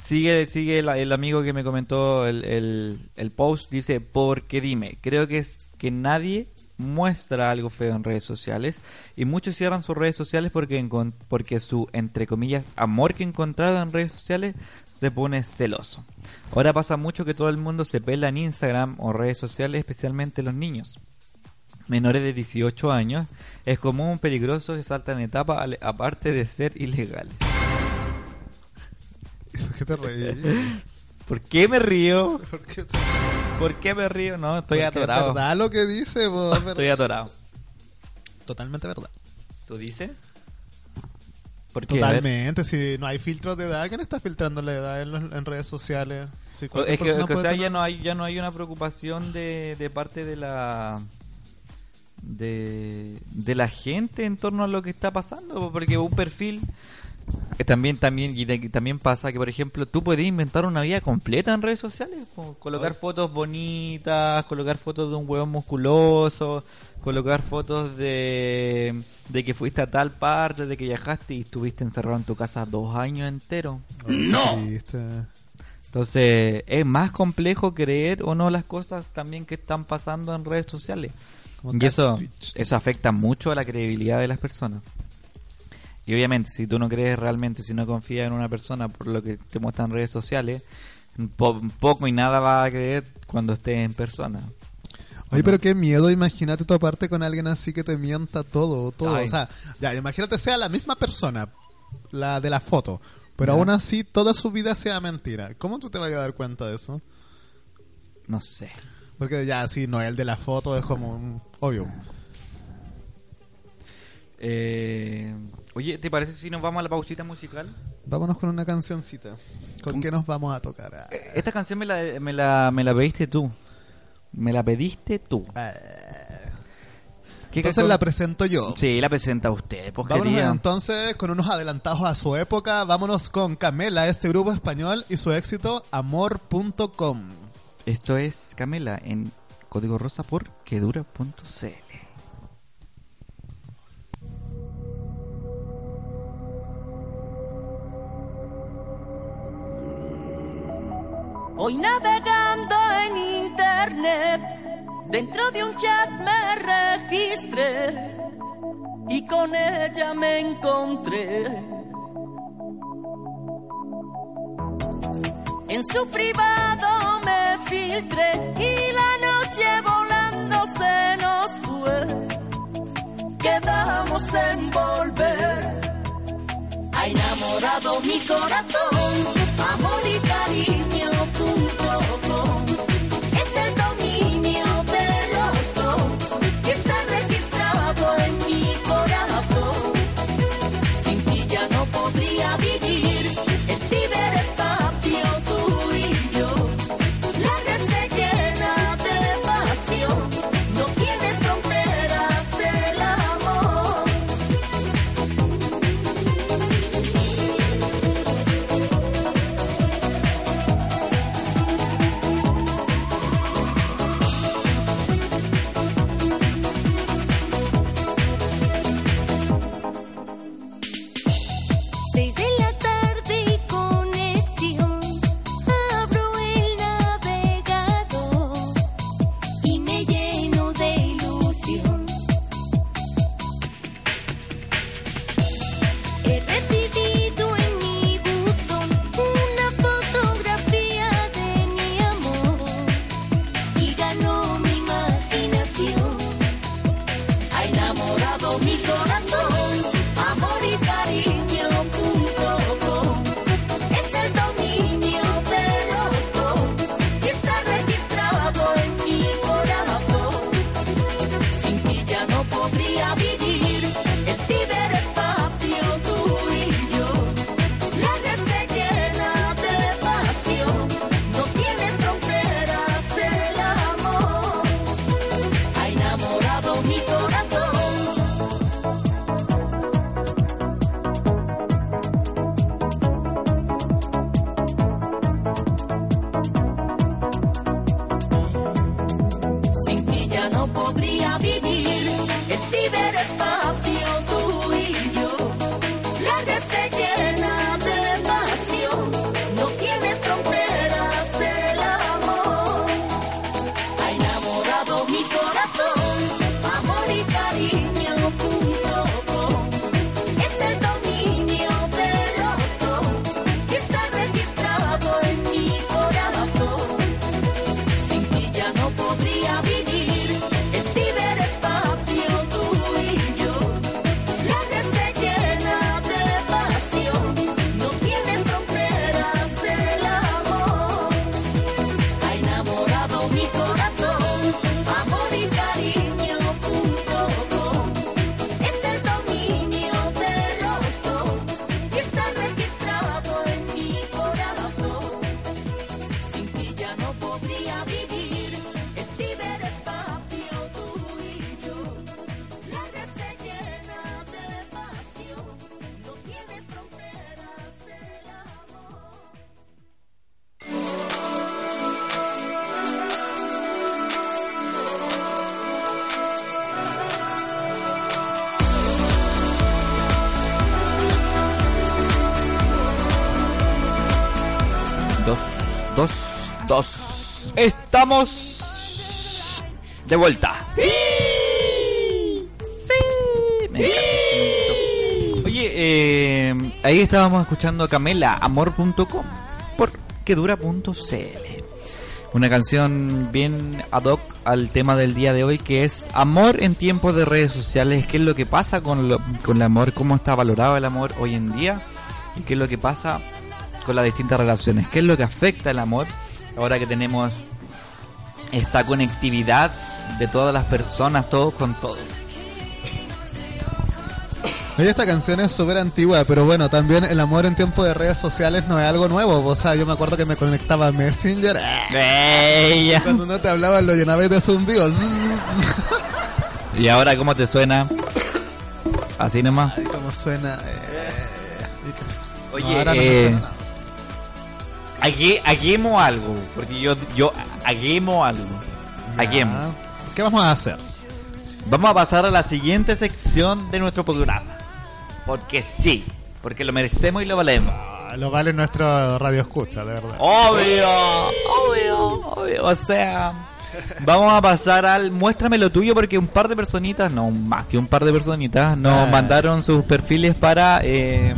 sigue sigue el, amigo que me comentó el, el, post, dice, porque dime, creo que es que nadie muestra algo feo en redes sociales y muchos cierran sus redes sociales porque porque su entre comillas amor que encontrado en redes sociales se pone celoso. Ahora pasa mucho que todo el mundo se pela en Instagram o redes sociales, especialmente los niños menores de 18 años, es común peligroso que saltan etapas aparte de ser ilegales. ¿Por qué te reí? ¿Por qué me río? ¿Por qué te- ¿Por qué me río? No, estoy Porque atorado. Es verdad lo que dice, po, es. Estoy atorado. Totalmente verdad. ¿Tú dices? Totalmente, si no hay filtros de edad, ¿quién está filtrando la edad en, los- en redes sociales? Si Es que, o sea, tener- ya no hay ya no hay una preocupación de, de parte de la de, de la gente en torno a lo que está pasando, porque un perfil Eh, También, también, y de- también pasa que, por ejemplo, tú puedes inventar una vida completa en redes sociales. Colocar fotos bonitas, colocar fotos de un huevón musculoso, colocar fotos de, de que fuiste a tal parte, de que viajaste y estuviste encerrado en tu casa dos años enteros. ¡No! Entonces, es más complejo creer o no las cosas también que están pasando en redes sociales. Y eso, eso afecta mucho a la credibilidad de las personas. Y obviamente, si tú no crees realmente, si no confías en una persona por lo que te muestran redes sociales, po- poco y nada vas a creer cuando estés en persona. Oye, pero qué miedo, imagínate toparte con alguien así que te mienta todo, todo. Ay. O sea, ya, imagínate sea la misma persona, la de la foto, pero Ya. aún así toda su vida sea mentira. ¿Cómo tú te vas a dar cuenta de eso? No sé. Porque ya, sí, no, el de la foto es como un- obvio. Eh, oye, ¿te parece si nos vamos a la pausita musical? Vámonos con una cancioncita. ¿Con ¿Con- qué nos vamos a tocar? Ah, Esta canción me la, me la, me la pediste tú. Me la pediste tú. ¿Qué Entonces canción? la presento yo. Sí, la presenta usted, pues Vámonos entonces con unos adelantados a su época. Vámonos con Camela, este grupo español, y su éxito amor.com. Esto es Camela en Código Rosa por quedura.cl. Hoy navegando en internet, dentro de un chat me registré y con ella me encontré. En su privado me filtré y la noche volando se nos fue. Quedamos en volver. Ha enamorado mi corazón, Estamos de vuelta. ¡Sí! Me ese sonido. Oye, eh, ahí estábamos escuchando a Camela, amor.com, por quedura.cl. Una canción bien ad hoc al tema del día de hoy que es amor en tiempos de redes sociales. ¿Qué es lo que pasa con, lo- con el amor? ¿Cómo está valorado el amor hoy en día? ¿Y qué es lo que pasa con las distintas relaciones? ¿Qué es lo que afecta el amor ahora que tenemos esta conectividad de todas las personas, todos con todos? Oye, esta canción es súper antigua, pero bueno, también el amor en tiempo de redes sociales no es algo nuevo. O sea, yo me acuerdo que me conectaba a Messenger. Ey. Cuando no te hablaba lo llenabas de zumbidos. ¿Y ahora cómo te suena? Así nomás. Ay, cómo suena. eh. Oye, ahora no me eh, suena nada. Aquí, hagamos algo, porque yo, yo, hagamos algo. Hagamos. ¿Qué vamos a hacer? Vamos a pasar a la siguiente sección de nuestro programa. Porque sí, porque lo merecemos y lo valemos. Ah, Lo vale nuestro radio escucha, de verdad. Obvio, obvio, obvio. O sea, vamos a pasar al muéstrame lo tuyo porque un par de personitas, no más que un par de personitas, nos Ah. mandaron sus perfiles para eh,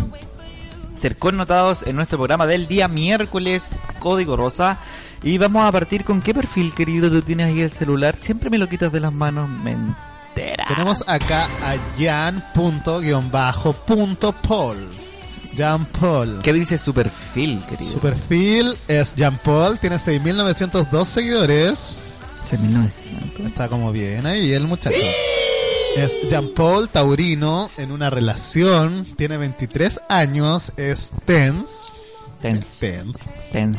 ser connotados en nuestro programa del día miércoles, Código Rosa. Y vamos a partir con qué perfil, querido, tú tienes ahí el celular. Siempre me lo quitas de las manos, me entera. Tenemos acá a Jan.-Paul. Jean Paul. ¿Qué dice su perfil, querido? Su perfil es Jean Paul, tiene 6.902 seguidores. 6.900. Está como bien ahí el muchacho. Es Jean Paul Taurino en una relación, tiene 23 años, es TENS. TENS. TENS. TENS.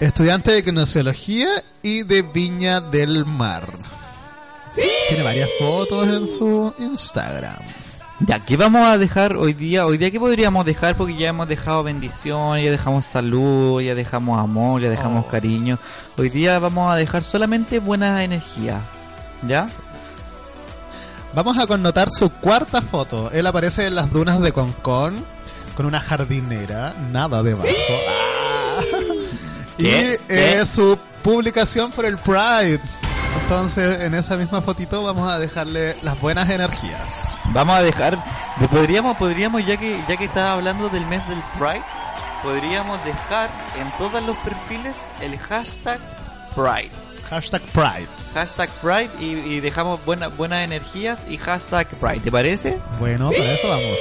Estudiante de kinesiología y de Viña del Mar. Tiene varias fotos en su Instagram. Ya, ¿qué vamos a dejar hoy día? Hoy día, ¿qué podríamos dejar? Porque ya hemos dejado bendición, ya dejamos salud, ya dejamos amor, ya dejamos Oh. cariño. Hoy día vamos a dejar solamente buena energía. ¿Ya? Vamos a connotar su cuarta foto. Él aparece en las dunas de Concón con una jardinera, nada debajo. Ah. Y ¿Qué? ¿Qué? es su publicación por el Pride. Entonces, en esa misma fotito vamos a dejarle las buenas energías. Vamos a dejar, podríamos, podríamos, ya que, ya que estaba hablando del mes del Pride, podríamos dejar en todos los perfiles el hashtag Pride. Hashtag Pride. Hashtag Pride y, y dejamos buena, buenas energías y hashtag Pride, ¿te parece? Bueno, para eso vamos.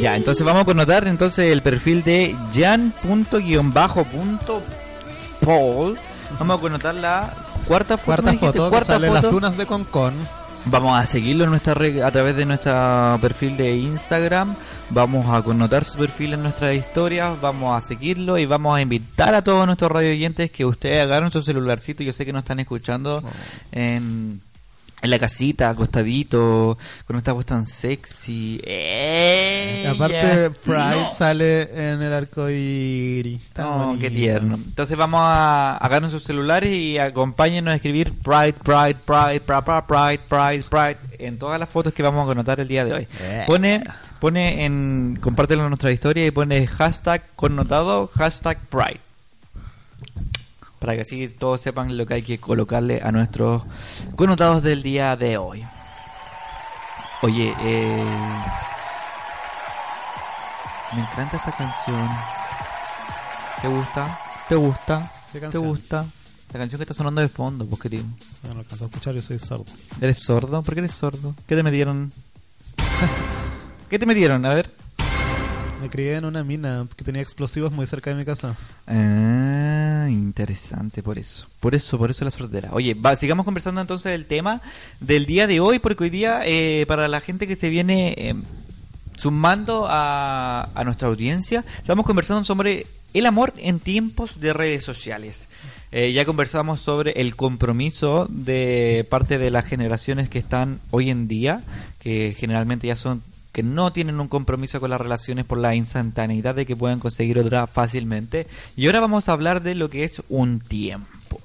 Ya, entonces vamos a connotar entonces el perfil de jan.guión-bajo.paul. Vamos a connotar la cuarta foto. Cuarta foto Cuarta sale en las foto. dunas de Concón. Vamos a seguirlo en nuestra red- a través de nuestro perfil de Instagram. Vamos a connotar su perfil en nuestras historias. Vamos a seguirlo y vamos a invitar a todos nuestros radio oyentes que ustedes agarren su celularcito. Yo sé que nos están escuchando en, en la casita, acostadito, con esta voz tan sexy. Y aparte. Pride No. sale en el arco iris. Oh, qué tierno. Entonces vamos a agarrar sus celulares y acompáñenos a escribir Pride, Pride, Pride, Pride, Pride, Pride, Pride, Pride en todas las fotos que vamos a connotar el día de hoy. Eh. Pone, pone en, compártelo en nuestra historia y pone hashtag connotado, hashtag Pride. Para que así todos sepan lo que hay que colocarle a nuestros connotados del día de hoy. Oye, eh... Me encanta esa canción. ¿Te gusta? ¿Te gusta? ¿Qué ¿Te gusta? La canción que está sonando de fondo, pues querido. No, no alcanzo a escuchar, yo soy sordo. ¿Eres sordo? ¿Por qué eres sordo? ¿Qué te metieron? ¿Qué te metieron? A ver. Me crié en una mina que tenía explosivos muy cerca de mi casa. Ah, interesante por eso. Por eso, por eso la sordera. Oye, va, sigamos conversando entonces del tema del día de hoy, porque hoy día, eh, para la gente que se viene eh, sumando a, a nuestra audiencia, estamos conversando sobre el amor en tiempos de redes sociales. Eh, ya conversamos sobre el compromiso de parte de las generaciones que están hoy en día, que generalmente ya son que no tienen un compromiso con las relaciones por la instantaneidad de que puedan conseguir otra fácilmente. Y ahora vamos a hablar de lo que es un tiempo.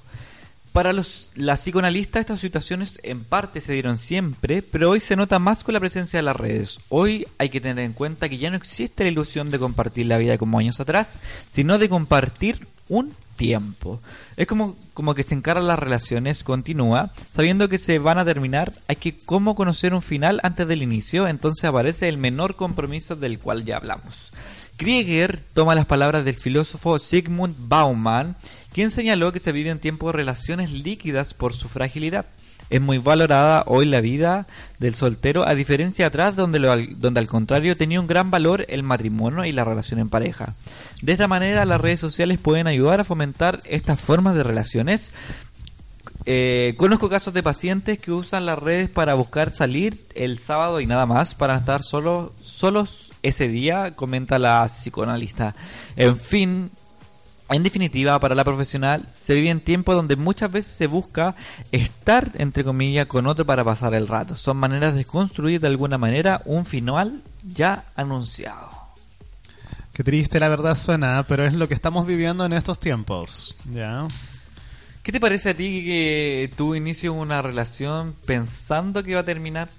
Para los, las psicoanalistas estas situaciones en parte se dieron siempre, pero hoy se nota más con la presencia de las redes. Hoy hay que tener en cuenta que ya no existe la ilusión de compartir la vida como años atrás, sino de compartir un tiempo. Es como, como que se encaran las relaciones, continúa, sabiendo que se van a terminar, hay que cómo conocer un final antes del inicio, entonces aparece el menor compromiso del cual ya hablamos. Krieger toma las palabras del filósofo Sigmund Bauman, quien señaló que se vive en tiempos de relaciones líquidas por su fragilidad. Es muy valorada hoy la vida del soltero, a diferencia de atrás donde, lo- donde al contrario tenía un gran valor el matrimonio y la relación en pareja. De esta manera las redes sociales pueden ayudar a fomentar estas formas de relaciones. Eh, conozco casos de pacientes que usan las redes para buscar salir el sábado y nada más, para estar solo, solos ese día, comenta la psicoanalista. En fin, en definitiva, para la profesional, se vive en tiempos donde muchas veces se busca estar, entre comillas, con otro para pasar el rato. Son maneras de construir de alguna manera un final ya anunciado. Qué triste la verdad suena, pero es lo que estamos viviendo en estos tiempos. ¿Ya? ¿Qué te parece a ti que tú inicies una relación pensando que va a terminar?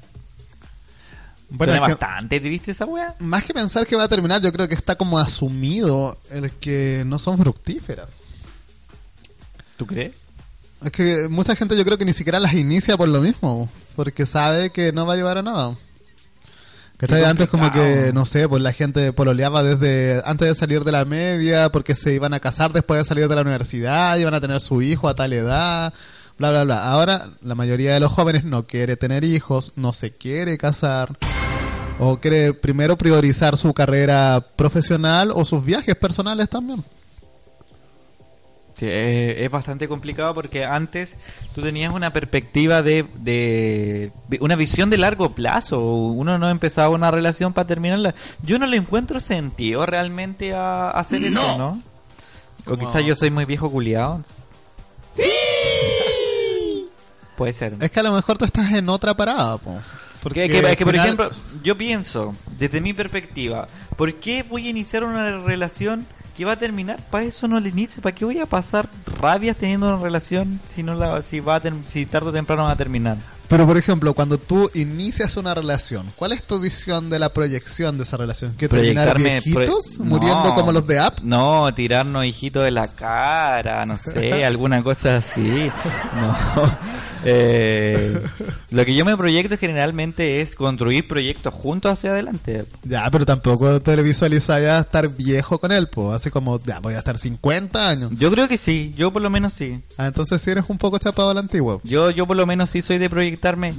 Bueno, es que- bastante triste esa wea. Más que pensar que va a terminar, yo creo que está como asumido el que no son fructíferas. ¿Tú crees? Es que mucha gente yo creo que ni siquiera las inicia por lo mismo, porque sabe que no va a llevar a nada. Qué Antes como que, no sé, pues la gente pololeaba desde antes de salir de la media, porque se iban a casar después de salir de la universidad, iban a tener su hijo a tal edad, bla, bla, bla. Ahora la mayoría de los jóvenes no quiere tener hijos, no se quiere casar, o quiere primero priorizar su carrera profesional o sus viajes personales también. Sí, es bastante complicado porque antes tú tenías una perspectiva de, de una visión de largo plazo. Uno no empezaba una relación para terminarla. Yo no le encuentro sentido realmente a, a hacer eso, ¿no? O quizás yo soy muy viejo culiado. Puede ser. Es que a lo mejor tú estás en otra parada, po. Porque Que- que- es que, por final- ejemplo, yo pienso, desde mi perspectiva, ¿por qué voy a iniciar una relación que va a terminar? Para eso no la inicio. ¿Para qué voy a pasar rabias teniendo una relación si no la, si va a ter- si tarde o temprano va a terminar? Pero por ejemplo, cuando tú inicias una relación, ¿cuál es tu visión de la proyección de esa relación? ¿Que terminar viejitos, pro- muriendo no. como los de App? No, tirarnos hijitos de la cara, no sé, alguna cosa así. No. Eh, lo que yo me proyecto generalmente es construir proyectos juntos hacia adelante. Ya, pero tampoco te visualizas ya estar viejo con él, pues, así como, ya, voy a estar 50 años. Yo creo que sí, yo por lo menos sí. Ah, entonces sí eres un poco chapado a la antigua. Yo, yo por lo menos sí soy de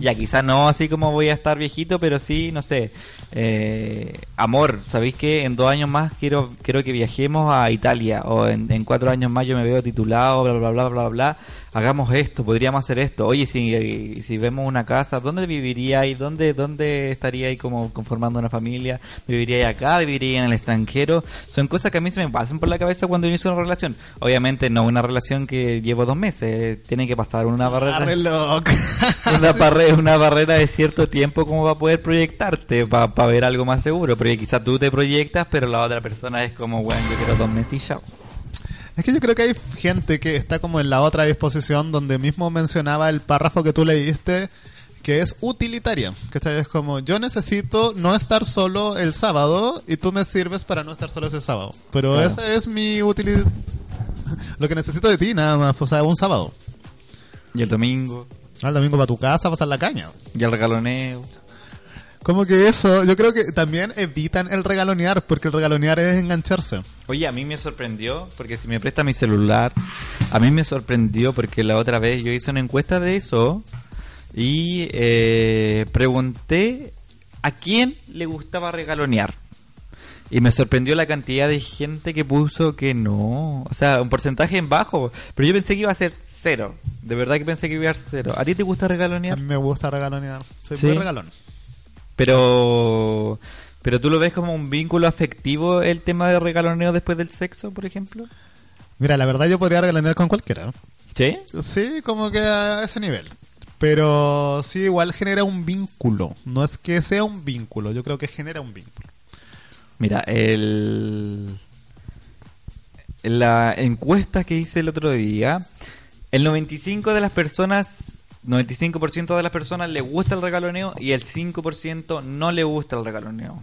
Ya quizás no así como voy a estar viejito, pero sí, no sé. Eh, amor, ¿sabéis que en dos años más quiero quiero que viajemos a Italia? O en, en cuatro años más yo me veo titulado, bla, bla, bla, bla, bla. Hagamos esto, podríamos hacer esto. Oye, si, si vemos una casa, ¿dónde viviríais? ¿Dónde, dónde estaríais como conformando una familia? ¿Viviríais acá? ¿Viviríais en el extranjero? Son cosas que a mí se me pasan por la cabeza cuando inicio una relación. Obviamente no una relación que llevo dos meses. Tiene que pasar una barrera una, barre- una barrera de cierto tiempo como va a poder proyectarte para ver algo más seguro. Porque quizás tú te proyectas, pero la otra persona es como, bueno, yo quiero dos meses y chao. Es que yo creo que hay gente que está como en la otra disposición donde mismo mencionaba el párrafo que tú leíste que es utilitaria. Que es como yo necesito no estar solo el sábado y tú me sirves para no estar solo ese sábado. Pero Claro. esa es mi utilidad. Lo que necesito de ti nada más, o sea, un sábado. Y el domingo. Al domingo para tu casa, a pasar la caña. Y el regaloneo. Como que eso, yo creo que también evitan el regalonear, porque el regalonear es engancharse. Oye, a mí me sorprendió, porque si me presta mi celular, a mí me sorprendió porque la otra vez yo hice una encuesta de eso y eh, pregunté a quién le gustaba regalonear. Y me sorprendió la cantidad de gente que puso que no. O sea, un porcentaje en bajo. Pero yo pensé que iba a ser cero. De verdad que pensé que iba a ser cero. ¿A ti te gusta A regalonear? mí me gusta regalonear. Soy Sí. muy regalón. Pero... ¿Pero tú lo ves como un vínculo afectivo el tema de regaloneo después del sexo, por ejemplo? Mira, la verdad yo podría regalonear con cualquiera. ¿Sí? Sí, como que a ese nivel. Pero sí, igual genera un vínculo. No es que sea un vínculo, yo creo que genera un vínculo. Mira, el... la encuesta que hice el otro día, el 95 de las personas, 95% de las personas le gusta el regaloneo y el 5% no le gusta el regaloneo.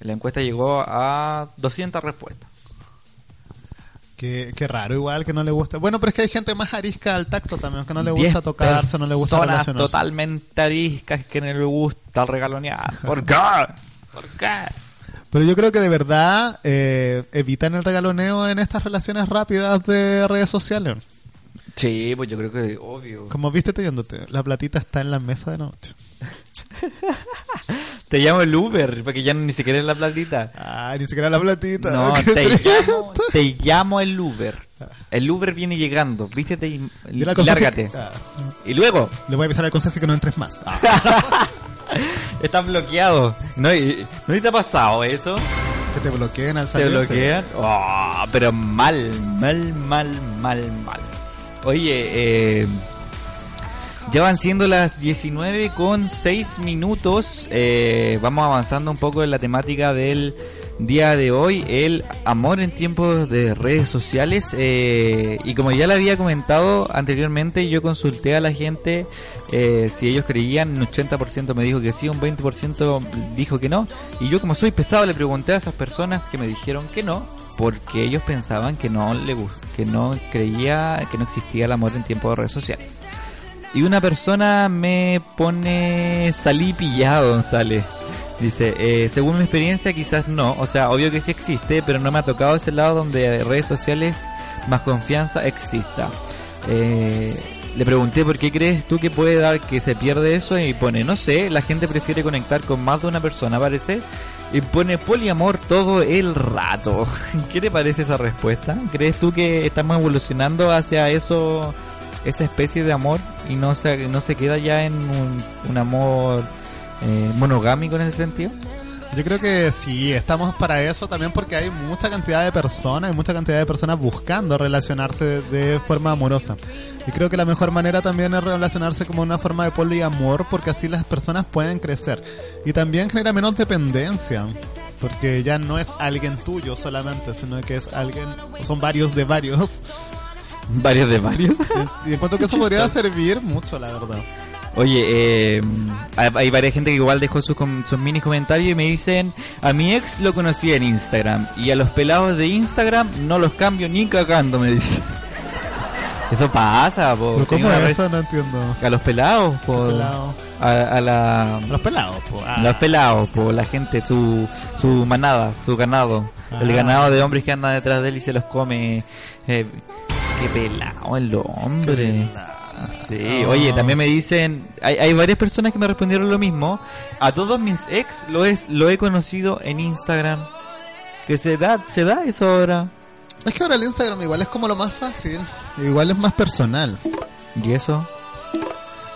La encuesta llegó a 200 respuestas. Qué, qué raro, igual que no le gusta. Bueno, pero es que hay gente más arisca al tacto también, que no le gusta tocarse, no le gusta relacionarse. totalmente ariscas que no le gusta regalonear. ¿Por qué? ¿Por qué? Pero yo creo que de verdad eh, evitan el regaloneo en estas relaciones rápidas de redes sociales. Sí, pues yo creo que obvio. Como viste yéndote, la platita está en la mesa de noche. Te llamo el Uber, porque ya ni siquiera es la platita. Ah, ni siquiera la platita. No, te llamo, te llamo el Uber. El Uber viene llegando, vístete y, lárgate. que- ah. Y luego, Le voy a avisar al conserje que no entres más. Ah, estás bloqueado. ¿No, ¿No te ha pasado eso? que te bloqueen al ¿Te salir. bloquean? Oh, pero mal, mal, mal, mal, mal. Oye, eh, ya van siendo las 19 con 6 minutos. Eh, vamos avanzando un poco en la temática del día de hoy, el amor en tiempos de redes sociales. Eh, y como ya le había comentado anteriormente, yo consulté a la gente eh, si ellos creían, un 80% me dijo que sí, un 20% dijo que no. Y yo como soy pesado le pregunté a esas personas que me dijeron que no, porque ellos pensaban que no le que no creía que no existía el amor en tiempos de redes sociales. Y una persona me pone salí pillado, sale. Dice, eh, según mi experiencia quizás no, o sea, obvio que sí existe, pero no me ha tocado ese lado donde redes sociales más confianza exista. Eh, le pregunté por qué crees tú que puede dar que se pierde eso y pone, no sé, la gente prefiere conectar con más de una persona, parece. Y pone poliamor todo el rato. ¿Qué te parece esa respuesta? ¿Crees tú que estamos evolucionando hacia eso, esa especie de amor y no se, no se queda ya en un, un amor eh, monogámico en ese sentido? Yo creo que sí, estamos para eso también porque hay mucha cantidad de personas, hay mucha cantidad de personas buscando relacionarse de, de forma amorosa. Y creo que la mejor manera también es relacionarse como una forma de poliamor porque así las personas pueden crecer. Y también genera menos dependencia. Porque ya no es alguien tuyo solamente, sino que es alguien, son varios de varios. Varios de varios. Y, y encuentro que eso podría servir mucho, la verdad. Oye, eh, hay, varias gente que igual dejó sus, mini comentarios y me dicen, a mi ex lo conocí en Instagram y a los pelados de Instagram no los cambio ni cagando, me dice. Eso pasa, po. ¿Cómo eso? No entiendo. A los pelados, po. pelados? A, a la... Los pelados, po. Ah. Los pelados, po. La gente, su, su manada, su ganado. El Ah. ganado de hombres que andan detrás de él y se los come. Eh, qué pelado el hombre. Sí, oye, también me dicen, hay, hay varias personas que me respondieron lo mismo. A todos mis ex lo es, lo he conocido en Instagram. Que se da, se da eso ahora. Es que ahora el Instagram igual es como lo más fácil, igual es más personal. ¿Y eso?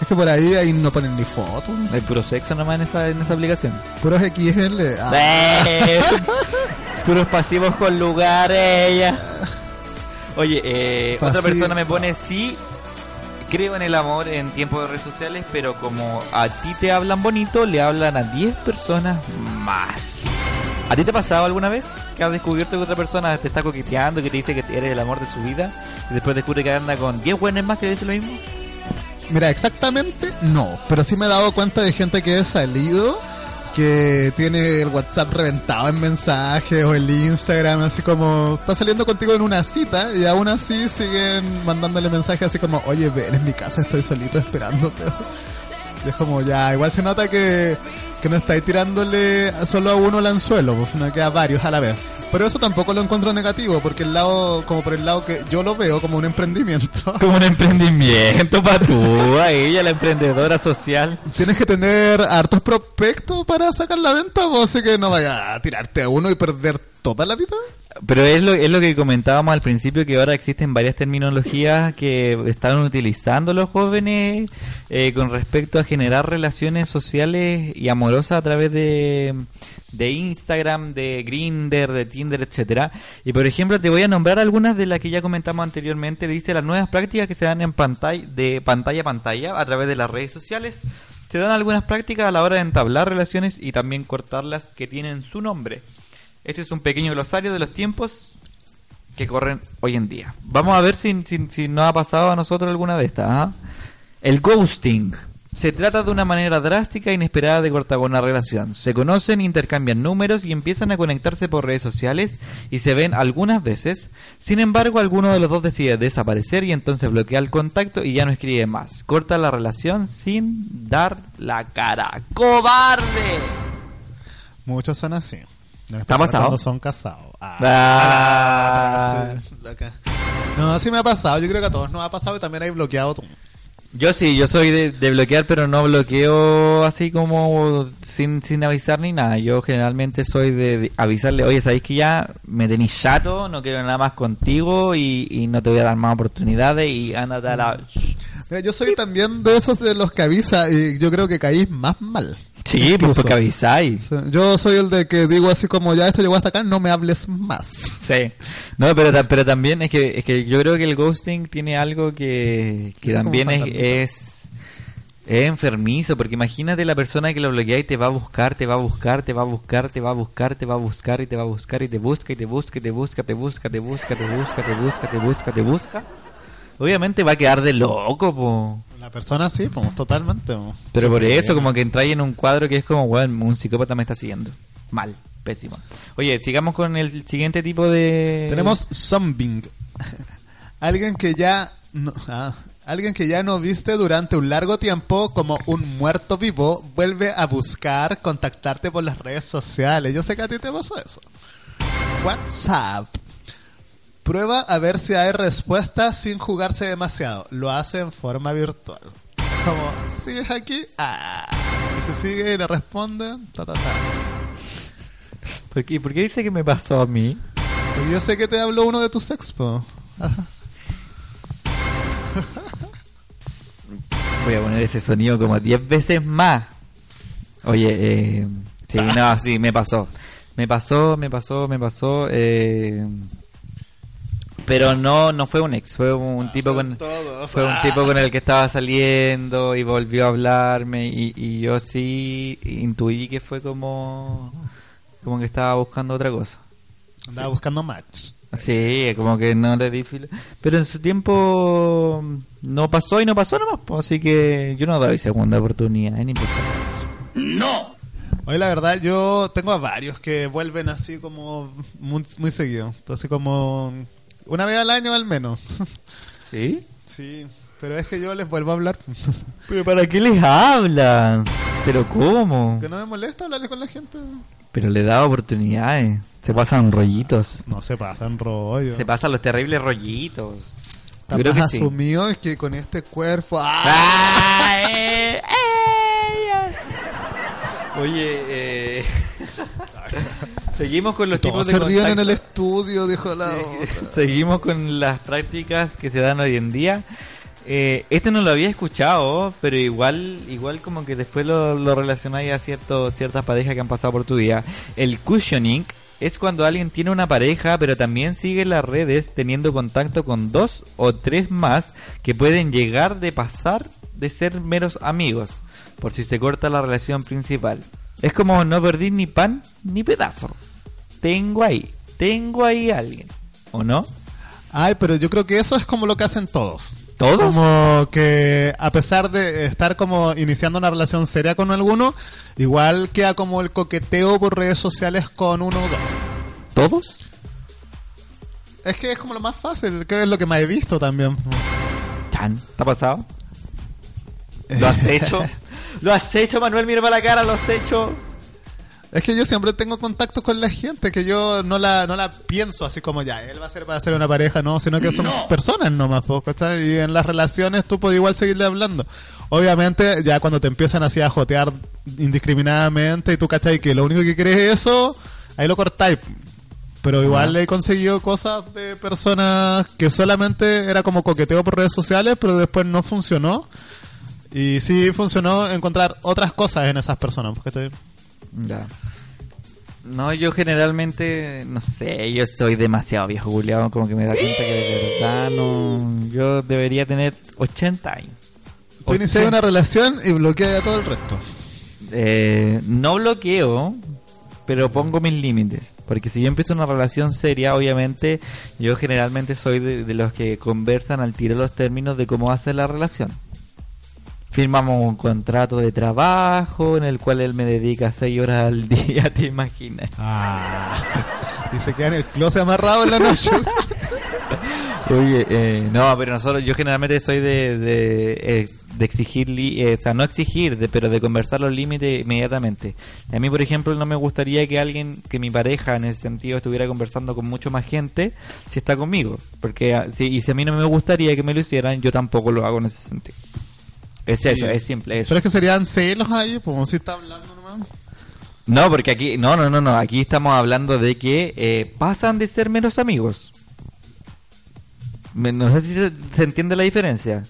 Es que por ahí, ahí no ponen ni fotos. Hay puro sexo nomás en esa, en esa aplicación. Puros XL. ah. Puros pasivos con lugares. ya. Oye, eh, otra persona me pone sí. Creo en el amor en tiempos de redes sociales, pero como a ti te hablan bonito, le hablan a 10 personas más. ¿A ti te ha pasado alguna vez que has descubierto que otra persona te está coqueteando, que te dice que eres el amor de su vida, y después descubre que anda con 10 buenos más que le lo mismo? Mira, exactamente no, pero sí me he dado cuenta de gente que he salido que tiene el WhatsApp reventado en mensajes o el Instagram, así como está saliendo contigo en una cita y aún así siguen mandándole mensajes así como, oye, ven en mi casa, estoy solito esperándote. Así. Es como ya, igual se nota que, que no estáis tirándole solo a uno el anzuelo, pues, sino que a varios a la vez. Pero eso tampoco lo encuentro negativo, porque el lado, como por el lado que yo lo veo como un emprendimiento. Como un emprendimiento para tú, a ella, la emprendedora social. Tienes que tener hartos prospectos para sacar la venta, vos así que no vaya a tirarte a uno y perder toda la vida. Pero es lo, es lo que comentábamos al principio, que ahora existen varias terminologías que están utilizando los jóvenes eh, con respecto a generar relaciones sociales y amorosas a través de, de Instagram, de Grinder, de Tinder, etcétera. Y por ejemplo, te voy a nombrar algunas de las que ya comentamos anteriormente. Dice las nuevas prácticas que se dan en pantalla, de pantalla a pantalla a través de las redes sociales. Se dan algunas prácticas a la hora de entablar relaciones y también cortarlas que tienen su nombre. Este es un pequeño glosario de los tiempos que corren hoy en día. Vamos a ver si, si, nos ha pasado a nosotros alguna de estas. ¿ah? El ghosting. Se trata de una manera drástica e inesperada de cortar una relación. Se conocen, intercambian números y empiezan a conectarse por redes sociales y se ven algunas veces. Sin embargo, alguno de los dos decide desaparecer y entonces bloquea el contacto y ya no escribe más. Corta la relación sin dar la cara. ¡Cobarde! Muchos son así. En ¿Te ha especial pasado? Cuando son casados. Ah, Ah. loca. No, sí me ha pasado. Yo creo que a todos nos ha pasado y también hay bloqueado tú. Yo sí, yo soy de, de bloquear, pero no bloqueo así como sin, sin avisar ni nada. Yo generalmente soy de, de avisarle, oye, ¿sabéis que ya me tenéis chato? No quiero nada más contigo y, y no te voy a dar más oportunidades y ándate a la... Mira, yo soy también de esos de los que avisa y yo creo que caís más mal. Sí, pues Incluso. porque avisáis. Yo soy el de que digo así como ya esto llegó hasta acá, no me hables más. Sí. No, pero, pero también es que, es que yo creo que el ghosting tiene algo que, que también es, es, es enfermizo, porque imagínate la persona que lo bloquea y te va a buscar, te va a buscar, te va a buscar, te va a buscar, te va a buscar y te va a buscar y te busca y te busca y te busca, te busca, te busca, te busca, te busca, te busca, te busca. Obviamente va a quedar de loco, po. La persona sí, pues totalmente. po. Pero por eso, pena. como que entráis en un cuadro que es como, weón, un psicópata me está siguiendo. Mal, pésimo. Oye, sigamos con el siguiente tipo de... Tenemos Zombing. alguien que ya no, ah, alguien que ya no viste durante un largo tiempo como un muerto vivo vuelve a buscar contactarte por las redes sociales. Yo sé que a ti te pasó eso. WhatsApp. Prueba a ver si hay respuesta sin jugarse demasiado. Lo hace en forma virtual. Como, ¿sigues aquí? Ah. Y se sigue y le responde. Ta, ta, ta. ¿Por qué, ¿Por qué dice que me pasó a mí? Porque yo sé que te habló uno de tus expo. Ajá. Voy a poner ese sonido como 10 veces más. Oye, eh, sí, no, sí, me pasó. Me pasó, me pasó, me pasó. Eh, pero no no fue un ex, fue un tipo con todos. fue un tipo con el que estaba saliendo y volvió a hablarme y, y yo sí intuí que fue como como que estaba buscando otra cosa. Andaba buscando match. Sí, como que no le di filo. Pero en su tiempo no pasó y no pasó nomás, pues, así que yo no doy segunda oportunidad, eso. ¡No! Hoy la verdad yo tengo a varios que vuelven así como muy, muy seguido. Así como una vez al año al menos. ¿Sí? Sí, pero es que yo les vuelvo a hablar. ¿Pero para qué les hablan? ¿Pero cómo? Que no me molesta hablarle con la gente. Pero le da oportunidades. Se pasan rollitos. No se pasan rollo. Se pasan los terribles rollitos. Yo creo que sí. asumido es que con este cuerpo... ¡ah! Ah, eh, Oye, eh... seguimos con los tipos de se ríen en el estudio, dijo la otra. Seguimos con las prácticas que se dan hoy en día. Eh, este no lo había escuchado, pero igual igual como que después lo, lo relacionáis a cierto, ciertas parejas que han pasado por tu vida. El cushioning es cuando alguien tiene una pareja, pero también sigue las redes teniendo contacto con dos o tres más que pueden llegar de pasar de ser meros amigos, por si se corta la relación principal. Es como no perdí ni pan ni pedazo. Tengo ahí, tengo ahí a alguien, ¿o no? Ay, pero yo creo que eso es como lo que hacen todos. ¿Todos? Como que a pesar de estar como iniciando una relación seria con alguno, igual queda como el coqueteo por redes sociales con uno o dos. ¿Todos? Es que es como lo más fácil, que es lo que más he visto también. Chan, ¿te ha pasado? ¿Lo has hecho? ¿Lo has hecho, Manuel? Mira para la cara, lo has hecho. Es que yo siempre tengo contacto con la gente, que yo no la, no la pienso así como ya, él va a ser para ser una pareja, no, sino que son personas nomás, ¿cachai? Y en las relaciones tú puedes igual seguirle hablando. Obviamente, ya cuando te empiezan así a jotear indiscriminadamente y tú cachai que lo único que quieres es eso, ahí lo cortáis. Pero igual he conseguido cosas de personas que solamente era como coqueteo por redes sociales, pero después no funcionó. Y sí funcionó encontrar otras cosas en esas personas, ¿cachai? Ya. No, yo generalmente, no sé, yo soy demasiado viejo culiado, como que me da cuenta que de verdad no. Yo debería tener 80 años. Tú inicias una relación y bloqueas a todo el resto. Eh, no bloqueo, pero pongo mis límites. Porque si yo empiezo una relación seria, obviamente, yo generalmente soy de, de los que conversan al tiro los términos de cómo ser la relación. Firmamos un contrato de trabajo en el cual él me dedica seis horas al día, ¿te imaginas? Ah, y se queda en el closet amarrado en la noche. Oye, eh, no, pero nosotros, yo generalmente soy de, de, eh, de exigir, li- eh, o sea, no exigir, de, pero de conversar los límites inmediatamente. A mí, por ejemplo, no me gustaría que alguien, que mi pareja en ese sentido estuviera conversando con mucho más gente si está conmigo. Porque, ah, si, y si a mí no me gustaría que me lo hicieran, yo tampoco lo hago en ese sentido. Es Sí. eso, es simple eso. Pero es que serían celos ahí, pues si está hablando nomás. No, porque aquí, no, no, no, no, aquí estamos hablando de que eh, pasan de ser menos amigos. No sé si se, se entiende la diferencia.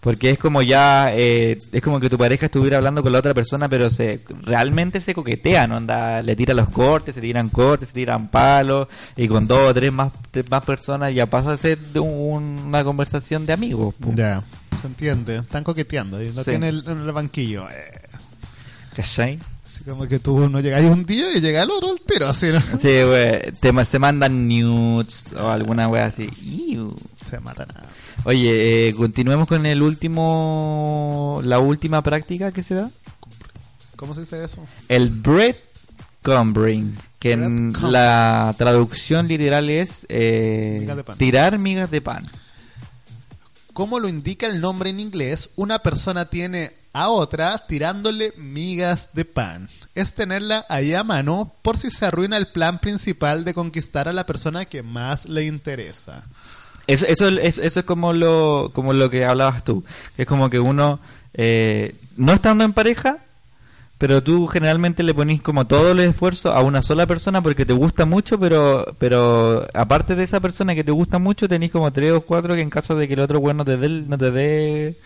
Porque es como ya, eh, es como que tu pareja estuviera hablando con la otra persona, pero se realmente se coquetean, onda, le tiran los cortes, se tiran cortes, se tiran palos, y con dos o tres más, más personas ya pasa a ser de un- una conversación de amigos. po. Ya, se entiende. Están coqueteando. Y lo Sí. tiene el- en el banquillo. Eh, ¿Cachai? así como que tú no llegáis un día y llega el otro al tiro, así, ¿no? Sí, güey, te ma- se mandan nudes o alguna wea así. Iu. Se matan a... Oye, eh, continuemos con el último, la última práctica que se da. ¿Cómo se dice eso? El breadcumbering, que en Breadcrumbing. la traducción literal es eh, Migas de pan. tirar migas de pan. Como lo indica el nombre en inglés, una persona tiene a otra tirándole migas de pan. Es tenerla ahí a mano por si se arruina el plan principal de conquistar a la persona que más le interesa. Eso, es- como lo, como lo que hablabas tú. Es como que uno, eh, no estando en pareja, pero tú generalmente le ponís como todo el esfuerzo a una sola persona porque te gusta mucho, pero pero aparte de esa persona que te gusta mucho, tenés como tres o cuatro que en caso de que el otro bueno no te dé no te dé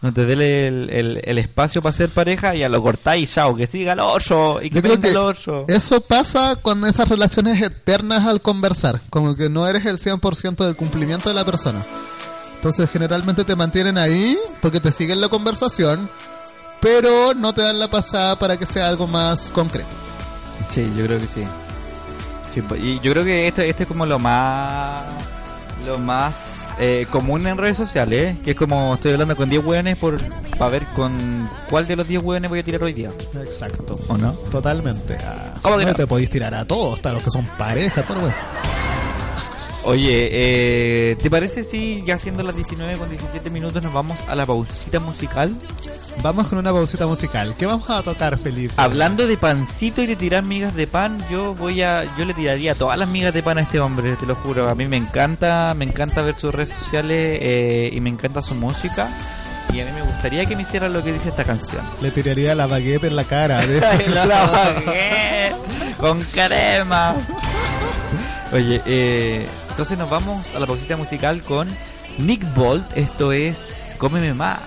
no te dé el, el- el espacio para ser pareja, ya lo cortáis, chao, que siga el oso y que Yo creo venga que el oso. eso pasa con esas relaciones eternas al conversar, como que no eres el 100% del cumplimiento de la persona. Entonces generalmente te mantienen ahí porque te siguen la conversación, pero no te dan la pasada para que sea algo más concreto. Sí, yo creo que sí. Sí, y yo creo que esto, esto es como lo más lo más eh, común en redes sociales, ¿eh? que es como estoy hablando con 10 hueones por para ver con cuál de los 10 hueones voy a tirar hoy día. Exacto. ¿O no? Totalmente. Ah, ¿Cómo que no no? te podéis tirar a todos, hasta los que son pareja, todo. Oye, eh, ¿te parece si ya siendo las 19 con 17 minutos nos vamos a la pausita musical? Vamos con una pausita musical. ¿Qué vamos a tocar, Felipe? Hablando de pancito y de tirar migas de pan, yo voy a, yo le tiraría todas las migas de pan a este hombre, te lo juro. A mí me encanta, me encanta ver sus redes sociales eh, y me encanta su música. Y a mí me gustaría que me hiciera lo que dice esta canción. Le tiraría la baguette en la cara. ¿eh? La baguette con crema. Oye, eh, entonces nos vamos a la pausita musical con Nick Bolt. Esto es Cómeme Más,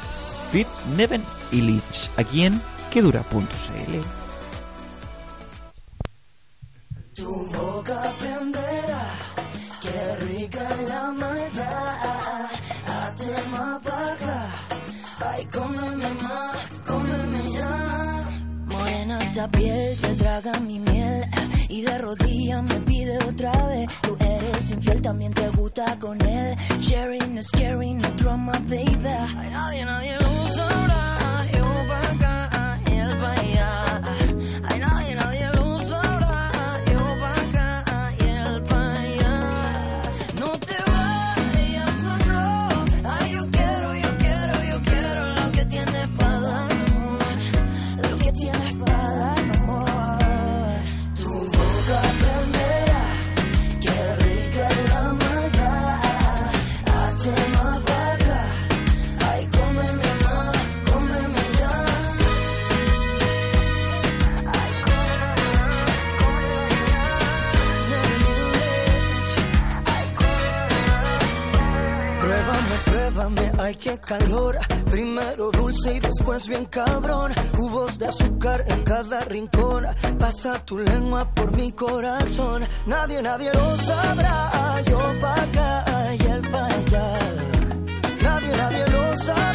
Fit Neven Illich, aquí en quedura.cl. Tu boca aprenderá, qué rica la maldad. Hazte más acá, ay, cómeme más, cómeme ya. Morena esta piel te traga mi miel y de rodillas me pide otra vez. Tú eres infiel, también te gusta con él. Sharing is caring, no drama, baby. Ay, nadie, nadie lo ay qué calor. Primero dulce y después bien cabrón. Cubos de azúcar en cada rincón. Pasa tu lengua por mi corazón. Nadie, nadie lo sabrá. Yo pa' acá y él pa' allá. Nadie, nadie lo sabrá.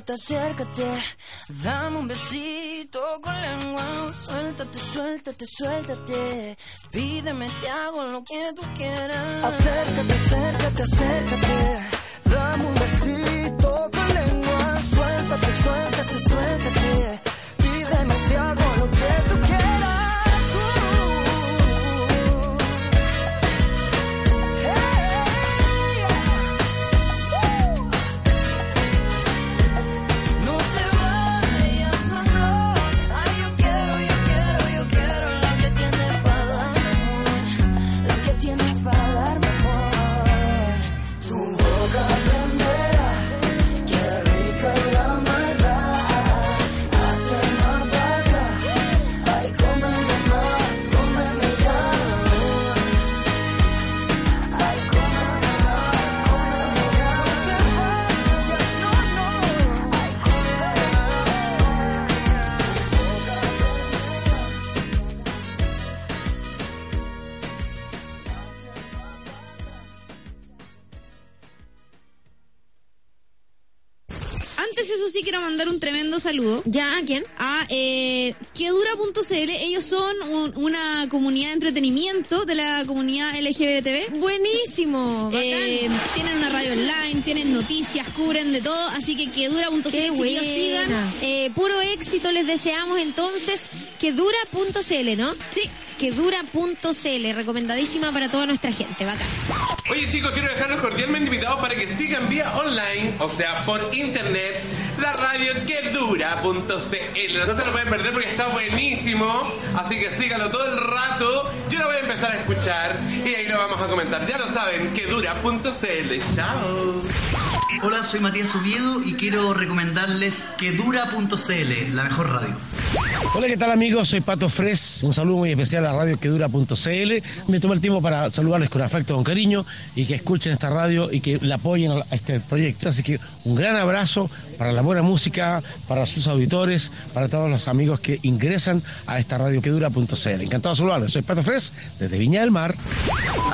Acércate, acércate. Dame un besito con lengua. Suéltate, suéltate, suéltate. Pídeme, te hago lo que tú quieras. Acércate, acércate, acércate. Dame un besito con lengua. Suéltate, suéltate, suéltate. Pídeme, te hago lo que tú quieras. Mandar un tremendo saludo. ¿Ya? ¿A quién? A eh, Quedura.cl. Ellos son un- una comunidad de entretenimiento de la comunidad LGBTB. Buenísimo. tienen una radio online, tienen noticias, cubren de todo. Así que Quedura.cl, buena. sigan. Eh, puro éxito les deseamos entonces. Quedura.cl, ¿no? Sí. Quedura.cl, recomendadísima para toda nuestra gente. Bacán. Oye chicos, quiero dejarlos cordialmente invitados para que sigan vía online, o sea, por internet, la radio que dura.cl. No se lo pueden perder porque está buenísimo, así que síganlo todo el rato. Yo lo voy a empezar a escuchar y ahí lo vamos a comentar. Ya lo saben, que dura.cl. Chao. Hola, soy Matías Oviedo y quiero recomendarles quedura.cl, la mejor radio. Hola, ¿qué tal amigos? Soy Pato Fres. Un saludo muy especial a Radio Quedura.cl. Me tomo el tiempo para saludarles con afecto, con cariño y que escuchen esta radio y que la apoyen a este proyecto. Así que un gran abrazo para la buena música, para sus auditores, para todos los amigos que ingresan a esta Radio Quedura.cl. Encantado de saludarles. Soy Pato Fres desde Viña del Mar.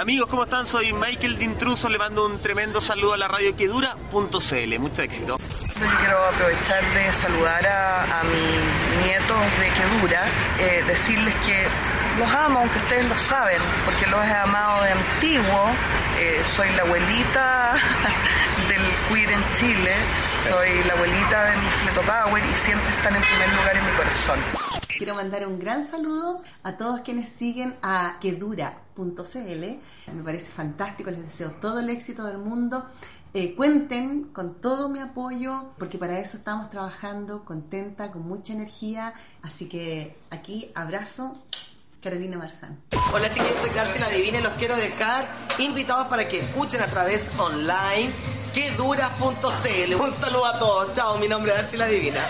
Amigos, ¿cómo están? Soy Michael de Intruso, le mando un tremendo saludo a la radio quedura.cl. Mucho éxito. Yo quiero aprovechar de saludar a, a mis nietos de Quedura, eh, decirles que los amo, aunque ustedes lo saben, porque los he amado de antiguo. Eh, soy la abuelita del queer en Chile, soy la abuelita de mi Fleto Power y siempre están en primer lugar en mi corazón. Quiero mandar un gran saludo a todos quienes siguen a quedura.cl. Me parece fantástico, les deseo todo el éxito del mundo. Eh, cuenten con todo mi apoyo, porque para eso estamos trabajando, contenta, con mucha energía. Así que aquí abrazo, Carolina Marzán. Hola chiquillos, soy García La Divina y los quiero dejar invitados para que escuchen a través online quedura.cl. Un saludo a todos. Chao, mi nombre es García La Divina.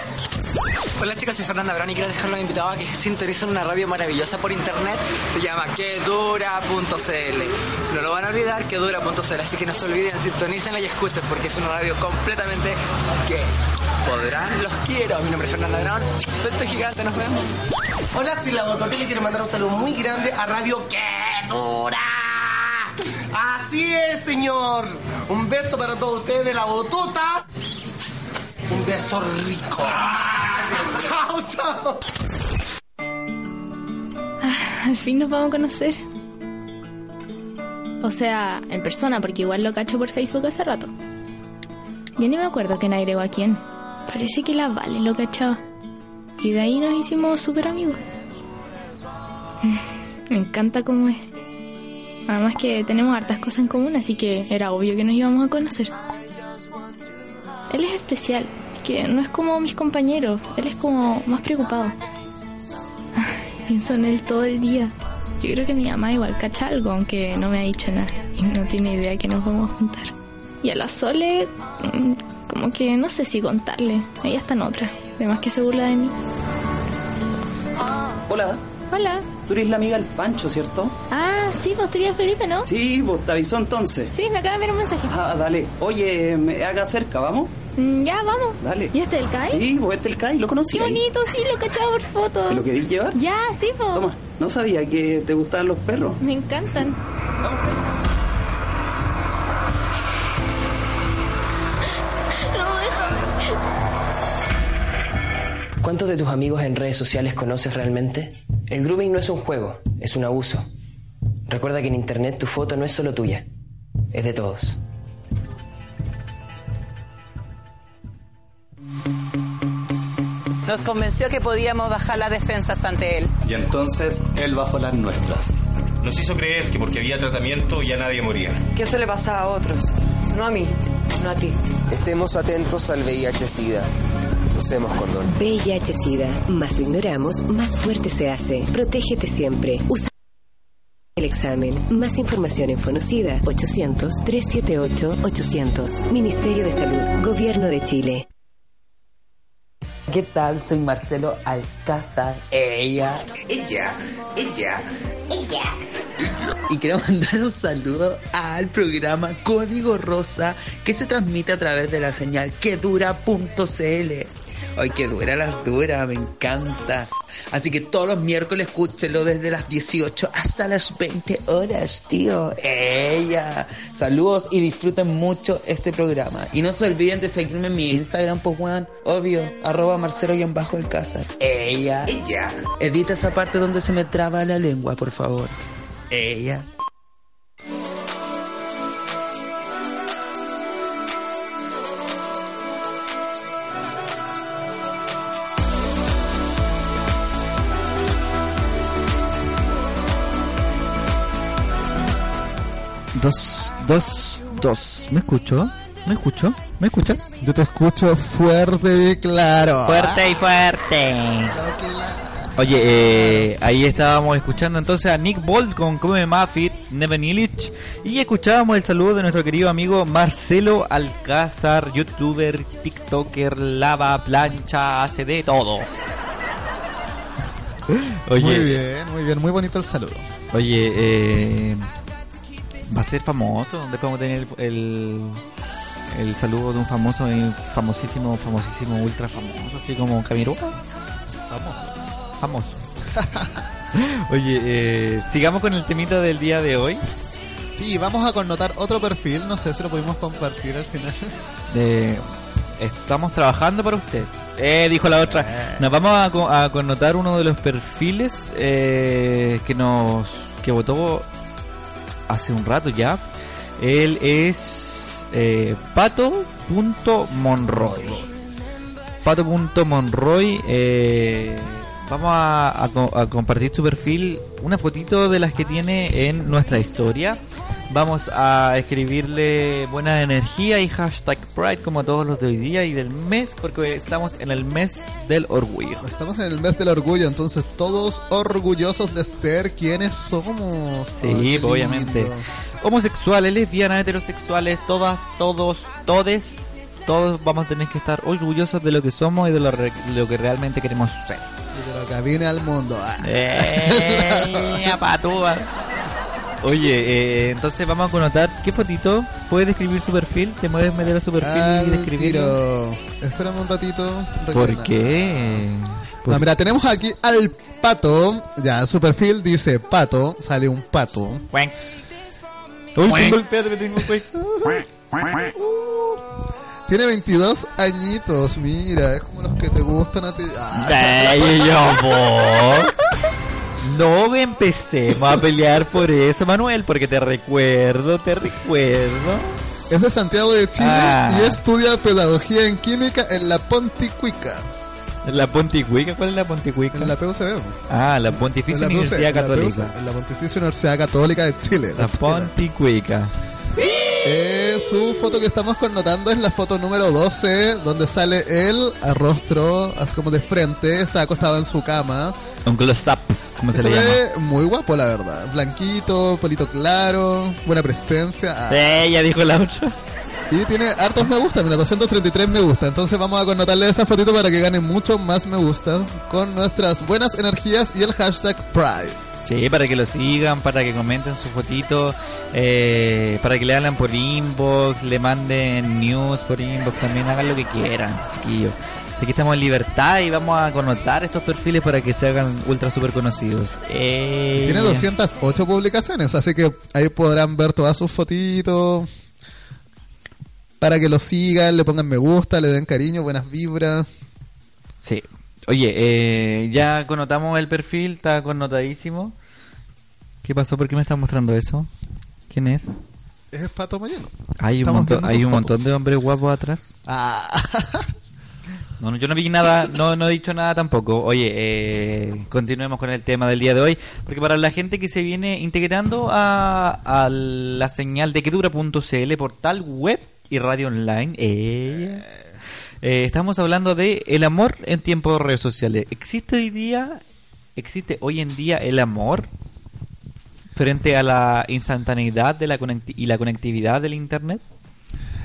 Hola chicas, soy Fernanda Brown y quiero dejarlos invitados a que sintonicen una radio maravillosa por internet. Se llama quedura.cl. No lo van a olvidar, quedura.cl. Así que no se olviden, sintonicenla y escuchen porque es una radio completamente que podrán. Los quiero. Mi nombre es Fernanda Brown. Beso gigante, nos vemos. Hola, soy la Botote y le quiero mandar un saludo muy grande a Radio Quedura. Así es, señor. Un beso para todos ustedes de la Botota. Un beso rico. Chao, chao. Ah, al fin nos vamos a conocer. O sea, en persona, porque igual lo cacho por Facebook hace rato. Ya ni me acuerdo quién agregó a quién. Parece que la Vale lo cachaba. Y de ahí nos hicimos súper amigos. Me encanta cómo es. Además que tenemos hartas cosas en común, así que era obvio que nos íbamos a conocer. Él es especial, que no es como mis compañeros, él es como más preocupado. Pienso en él todo el día. Yo creo que mi mamá igual cacha algo, aunque no me ha dicho nada. Y no tiene idea que nos vamos a juntar. Y a la Sole, mm, como que no sé si contarle. Ella está en otra. Además que se burla de mí. Hola, Hola. tú eres la amiga del Pancho, ¿cierto? Ah, sí, vos tú eres Felipe, ¿no? Sí, vos te avisó entonces. Sí, me acaba de enviar un mensaje. Ah, dale. Oye, me haga cerca, ¿vamos? Mm, ya, vamos. Dale. ¿Y este el CAI? Sí, vos este el Kai, lo conocí. Qué ahí. bonito, sí, lo cachaba por foto. ¿Te lo querés llevar? Ya, sí, po. Toma, no sabía que te gustaban los perros. Me encantan. ¿Cuántos de tus amigos en redes sociales conoces realmente? El grooming no es un juego, es un abuso. Recuerda que en Internet tu foto no es solo tuya, es de todos. Nos convenció que podíamos bajar las defensas ante él. Y entonces él bajó las nuestras. Nos hizo creer que porque había tratamiento ya nadie moría. Que eso le pasaba a otros. No a mí, no a ti. Estemos atentos al VIH-Sida. Usemos condón. VIH-Sida. Más lo ignoramos, más fuerte se hace. Protégete siempre. Usa el examen. Más información en Fonocida 800-378-800. Ministerio de Salud. Gobierno de Chile. ¿Qué tal? Soy Marcelo Alcázar. Ella. Ella, ella, ella. Y quiero mandar un saludo al programa Código Rosa que se transmite a través de la señal quedura.cl. Ay, que dura la dura, me encanta. Así que todos los miércoles escúchelo desde las 18 hasta las 20 horas, tío. Ella. Saludos y disfruten mucho este programa. Y no se olviden de seguirme en mi Instagram, pues, weón. Obvio, arroba marcelo-alcázar. Ella. Ella. Edita esa parte donde se me traba la lengua, por favor. Ella. Dos, dos, dos. ¿Me escucho? ¿Me escucho? ¿Me escuchas? Yo te escucho fuerte y claro. Fuerte y fuerte. Oye, eh, ahí estábamos escuchando entonces a Nick Bolt con Come Muffit, Neven Illich, y escuchábamos el saludo de nuestro querido amigo Marcelo Alcázar, youtuber, tiktoker, lava, plancha, hace de todo. Oye, Muy bien, muy bien, muy bonito el saludo. Oye, eh, va a ser famoso. Después vamos a tener el, el, el saludo de un famoso, eh, famosísimo, famosísimo, ultra famoso, así como Camiroca. Famoso. Famoso. Oye, eh, sigamos con el temita del día de hoy. Sí, vamos a connotar otro perfil, no sé si lo pudimos compartir al final. Eh, estamos trabajando para usted. Eh, dijo la otra. Nos vamos a connotar uno de los perfiles eh, que nos que votó hace un rato ya. Él es eh, pato.monroy. Pato.monroy. Eh, vamos a, a a compartir su perfil, una fotito de las que tiene en nuestra historia. Vamos a escribirle buena energía y hashtag Pride como todos los de hoy día y del mes, porque estamos en el mes del orgullo. Estamos en el mes del orgullo, entonces todos orgullosos de ser quienes somos. Sí, obviamente. Homosexuales, lesbianas, heterosexuales, todas, todos, todes, todos vamos a tener que estar orgullosos de lo que somos y de lo, re- lo que realmente queremos ser. Y de lo que viene al mundo. ¡Eh, patúa! Oye, eh, entonces vamos a connotar qué fotito puedes describir su perfil. Te puedes meter a su perfil y describirlo. tiro. Espérame un ratito. ¿Por qué? No, mira, tenemos aquí al pato. Ya, su perfil dice pato. Sale un pato. Uy, tengo el tengo el Tiene 22 añitos, mira, es como los que te gustan a ti. Ah. Ay, yo. No empecemos a pelear por eso, Manuel, porque te recuerdo, te recuerdo. Es de Santiago de Chile Ah. y estudia pedagogía en química en la Ponticuica. ¿La Ponticuica? ¿Cuál es la Ponticuica? En la PUCB. Ah, la Pontificia En la PUC, Universidad Católica. En la Pontificia Universidad Católica de Chile. La Ponticuica. Eh, su foto que estamos connotando es la foto número 12, donde sale él a rostro, así como de frente, está acostado en su cama. Un close-up, como se Se le llama. muy guapo, la verdad. Blanquito, pelito claro, buena presencia. Ah. Eh, ya dijo la otra. Y tiene hartos me gusta, mira, 233 me gusta. Entonces vamos a connotarle esa fotito para que gane mucho más me gusta con nuestras buenas energías y el hashtag Pride. Sí, para que lo sigan, para que comenten su fotito, eh, para que le hablen por inbox, le manden news por inbox, también hagan lo que quieran, chiquillos. Aquí estamos en libertad y vamos a connotar estos perfiles para que se hagan ultra super conocidos. Eh, Tiene 208 publicaciones, así que ahí podrán ver todas sus fotitos. Para que lo sigan, le pongan me gusta, le den cariño, buenas vibras. Sí. Oye, eh, ya connotamos el perfil, está connotadísimo. ¿Qué pasó? ¿Por qué me está mostrando eso? ¿Quién es? Es Pato Moyano. Hay un, montón, hay un montón de hombres guapos atrás. Ah. No, no, yo no vi nada, no, no he dicho nada tampoco. Oye, eh, continuemos con el tema del día de hoy, porque para la gente que se viene integrando a, a la señal de quedura.cl, portal web y radio online, eh, eh, estamos hablando de el amor en tiempos de redes sociales. ¿Existe hoy día, existe hoy en día el amor frente a la instantaneidad de la y la conectividad del internet?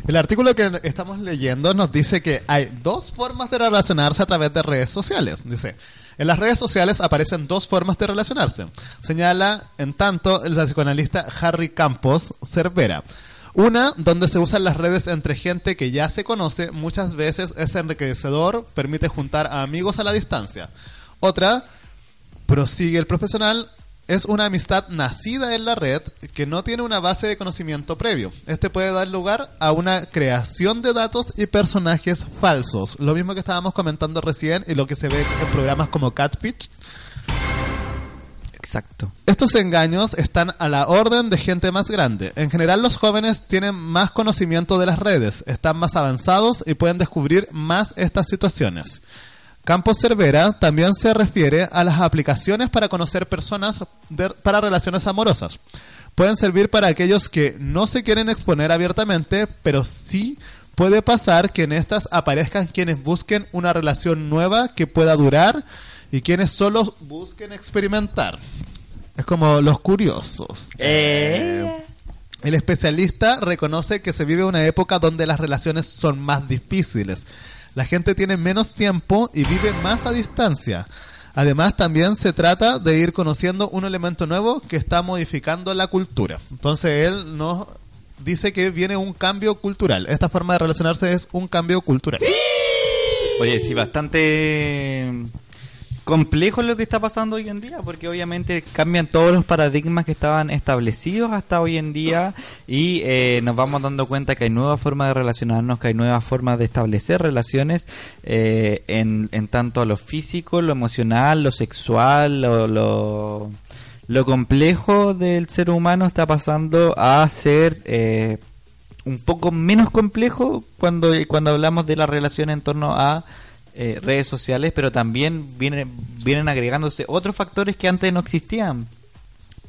El artículo que estamos leyendo nos dice que hay dos formas de relacionarse a través de redes sociales. Dice, en las redes sociales aparecen dos formas de relacionarse. Señala, en tanto, el psicoanalista Harry Campos Cervera. Una, donde se usan las redes entre gente que ya se conoce, muchas veces es enriquecedor, permite juntar a amigos a la distancia. Otra, prosigue el profesional, es una amistad nacida en la red que no tiene una base de conocimiento previo. Este puede dar lugar a una creación de datos y personajes falsos. Lo mismo que estábamos comentando recién y lo que se ve en programas como Catfish. Exacto. Estos engaños están a la orden de gente más grande. En general los jóvenes tienen más conocimiento de las redes, están más avanzados y pueden descubrir más estas situaciones. Campos Cervera también se refiere a las aplicaciones para conocer personas para relaciones amorosas. Pueden servir para aquellos que no se quieren exponer abiertamente, pero sí puede pasar que en estas aparezcan quienes busquen una relación nueva que pueda durar y quienes solo busquen experimentar. Es como los curiosos. Eh. El especialista reconoce que se vive una época donde las relaciones son más difíciles. La gente tiene menos tiempo y vive más a distancia. Además, también se trata de ir conociendo un elemento nuevo que está modificando la cultura. Entonces, él nos dice que viene un cambio cultural. Esta forma de relacionarse es un cambio cultural. Oye, sí, bastante complejo lo que está pasando hoy en día, porque obviamente cambian todos los paradigmas que estaban establecidos hasta hoy en día y eh, nos vamos dando cuenta que hay nuevas formas de relacionarnos, que hay nuevas formas de establecer relaciones eh, en, en tanto lo físico, lo emocional, lo sexual, lo, lo, lo complejo del ser humano está pasando a ser... Eh, un poco menos complejo cuando, cuando hablamos de la relación en torno a eh, redes sociales, pero también vienen, vienen agregándose otros factores que antes no existían.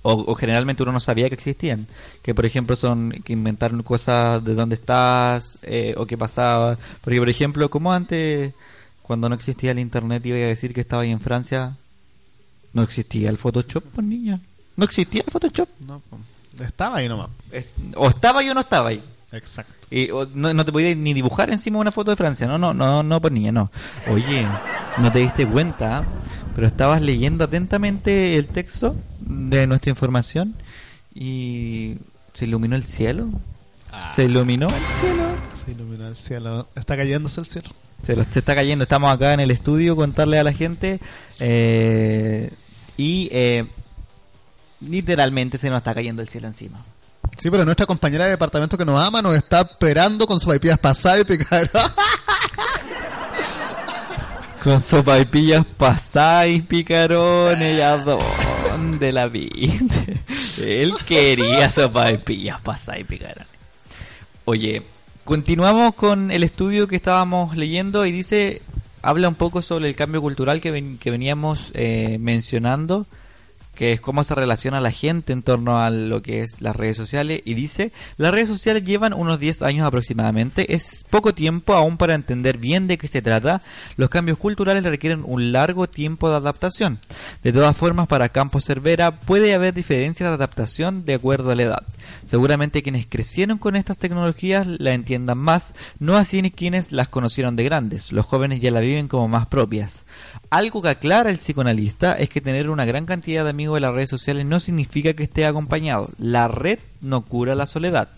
O, o generalmente uno no sabía que existían. Que por ejemplo son que inventaron cosas de dónde estás eh, o qué pasaba. Porque por ejemplo, como antes, cuando no existía el internet, iba a decir que estaba ahí en Francia, no existía el Photoshop, pues niña. No existía el Photoshop. No, estaba ahí nomás. O estaba ahí o no estaba ahí. Exacto. Y o, no, no te podías ni dibujar encima una foto de Francia. No, no, no, no, pues niña, no. Oye, no te diste cuenta, pero estabas leyendo atentamente el texto de nuestra información y se iluminó el cielo. Se iluminó el cielo. Se iluminó el cielo. Está cayéndose el cielo. Se lo se está cayendo. Estamos acá en el estudio contarle a la gente eh, y eh, literalmente se nos está cayendo el cielo encima. Sí, pero nuestra compañera de departamento que nos ama nos está esperando con sus vaipillas pasadas y picar. Con sopaipillas pastáis, picarones, ¿a dónde la viste? Él quería sopaipillas pastáis, picarones. Oye, continuamos con el estudio que estábamos leyendo y dice, habla un poco sobre el cambio cultural que, que veníamos eh, mencionando, que es cómo se relaciona la gente en torno a lo que es las redes sociales y dice, las redes sociales llevan unos 10 años aproximadamente, es poco tiempo aún para entender bien de qué se trata, los cambios culturales requieren un largo tiempo de adaptación. De todas formas, para Campos Cervera puede haber diferencias de adaptación de acuerdo a la edad. Seguramente quienes crecieron con estas tecnologías la entiendan más, no así quienes las conocieron de grandes. Los jóvenes ya la viven como más propias. Algo que aclara el psicoanalista es que tener una gran cantidad de amigos de las redes sociales no significa que esté acompañado. La red no cura la soledad.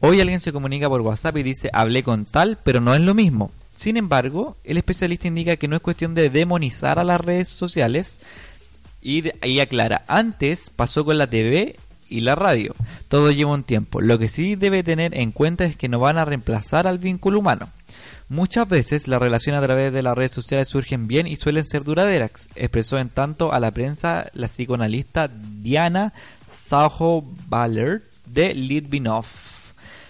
Hoy alguien se comunica por WhatsApp y dice hablé con tal, pero no es lo mismo. Sin embargo, el especialista indica que no es cuestión de demonizar a las redes sociales y de- ahí aclara, antes pasó con la TV y la radio. Todo lleva un tiempo. Lo que sí debe tener en cuenta es que no van a reemplazar al vínculo humano. Muchas veces las relaciones a través de las redes sociales surgen bien y suelen ser duraderas, expresó en tanto a la prensa la psicoanalista Diana Sajo de Litvinov.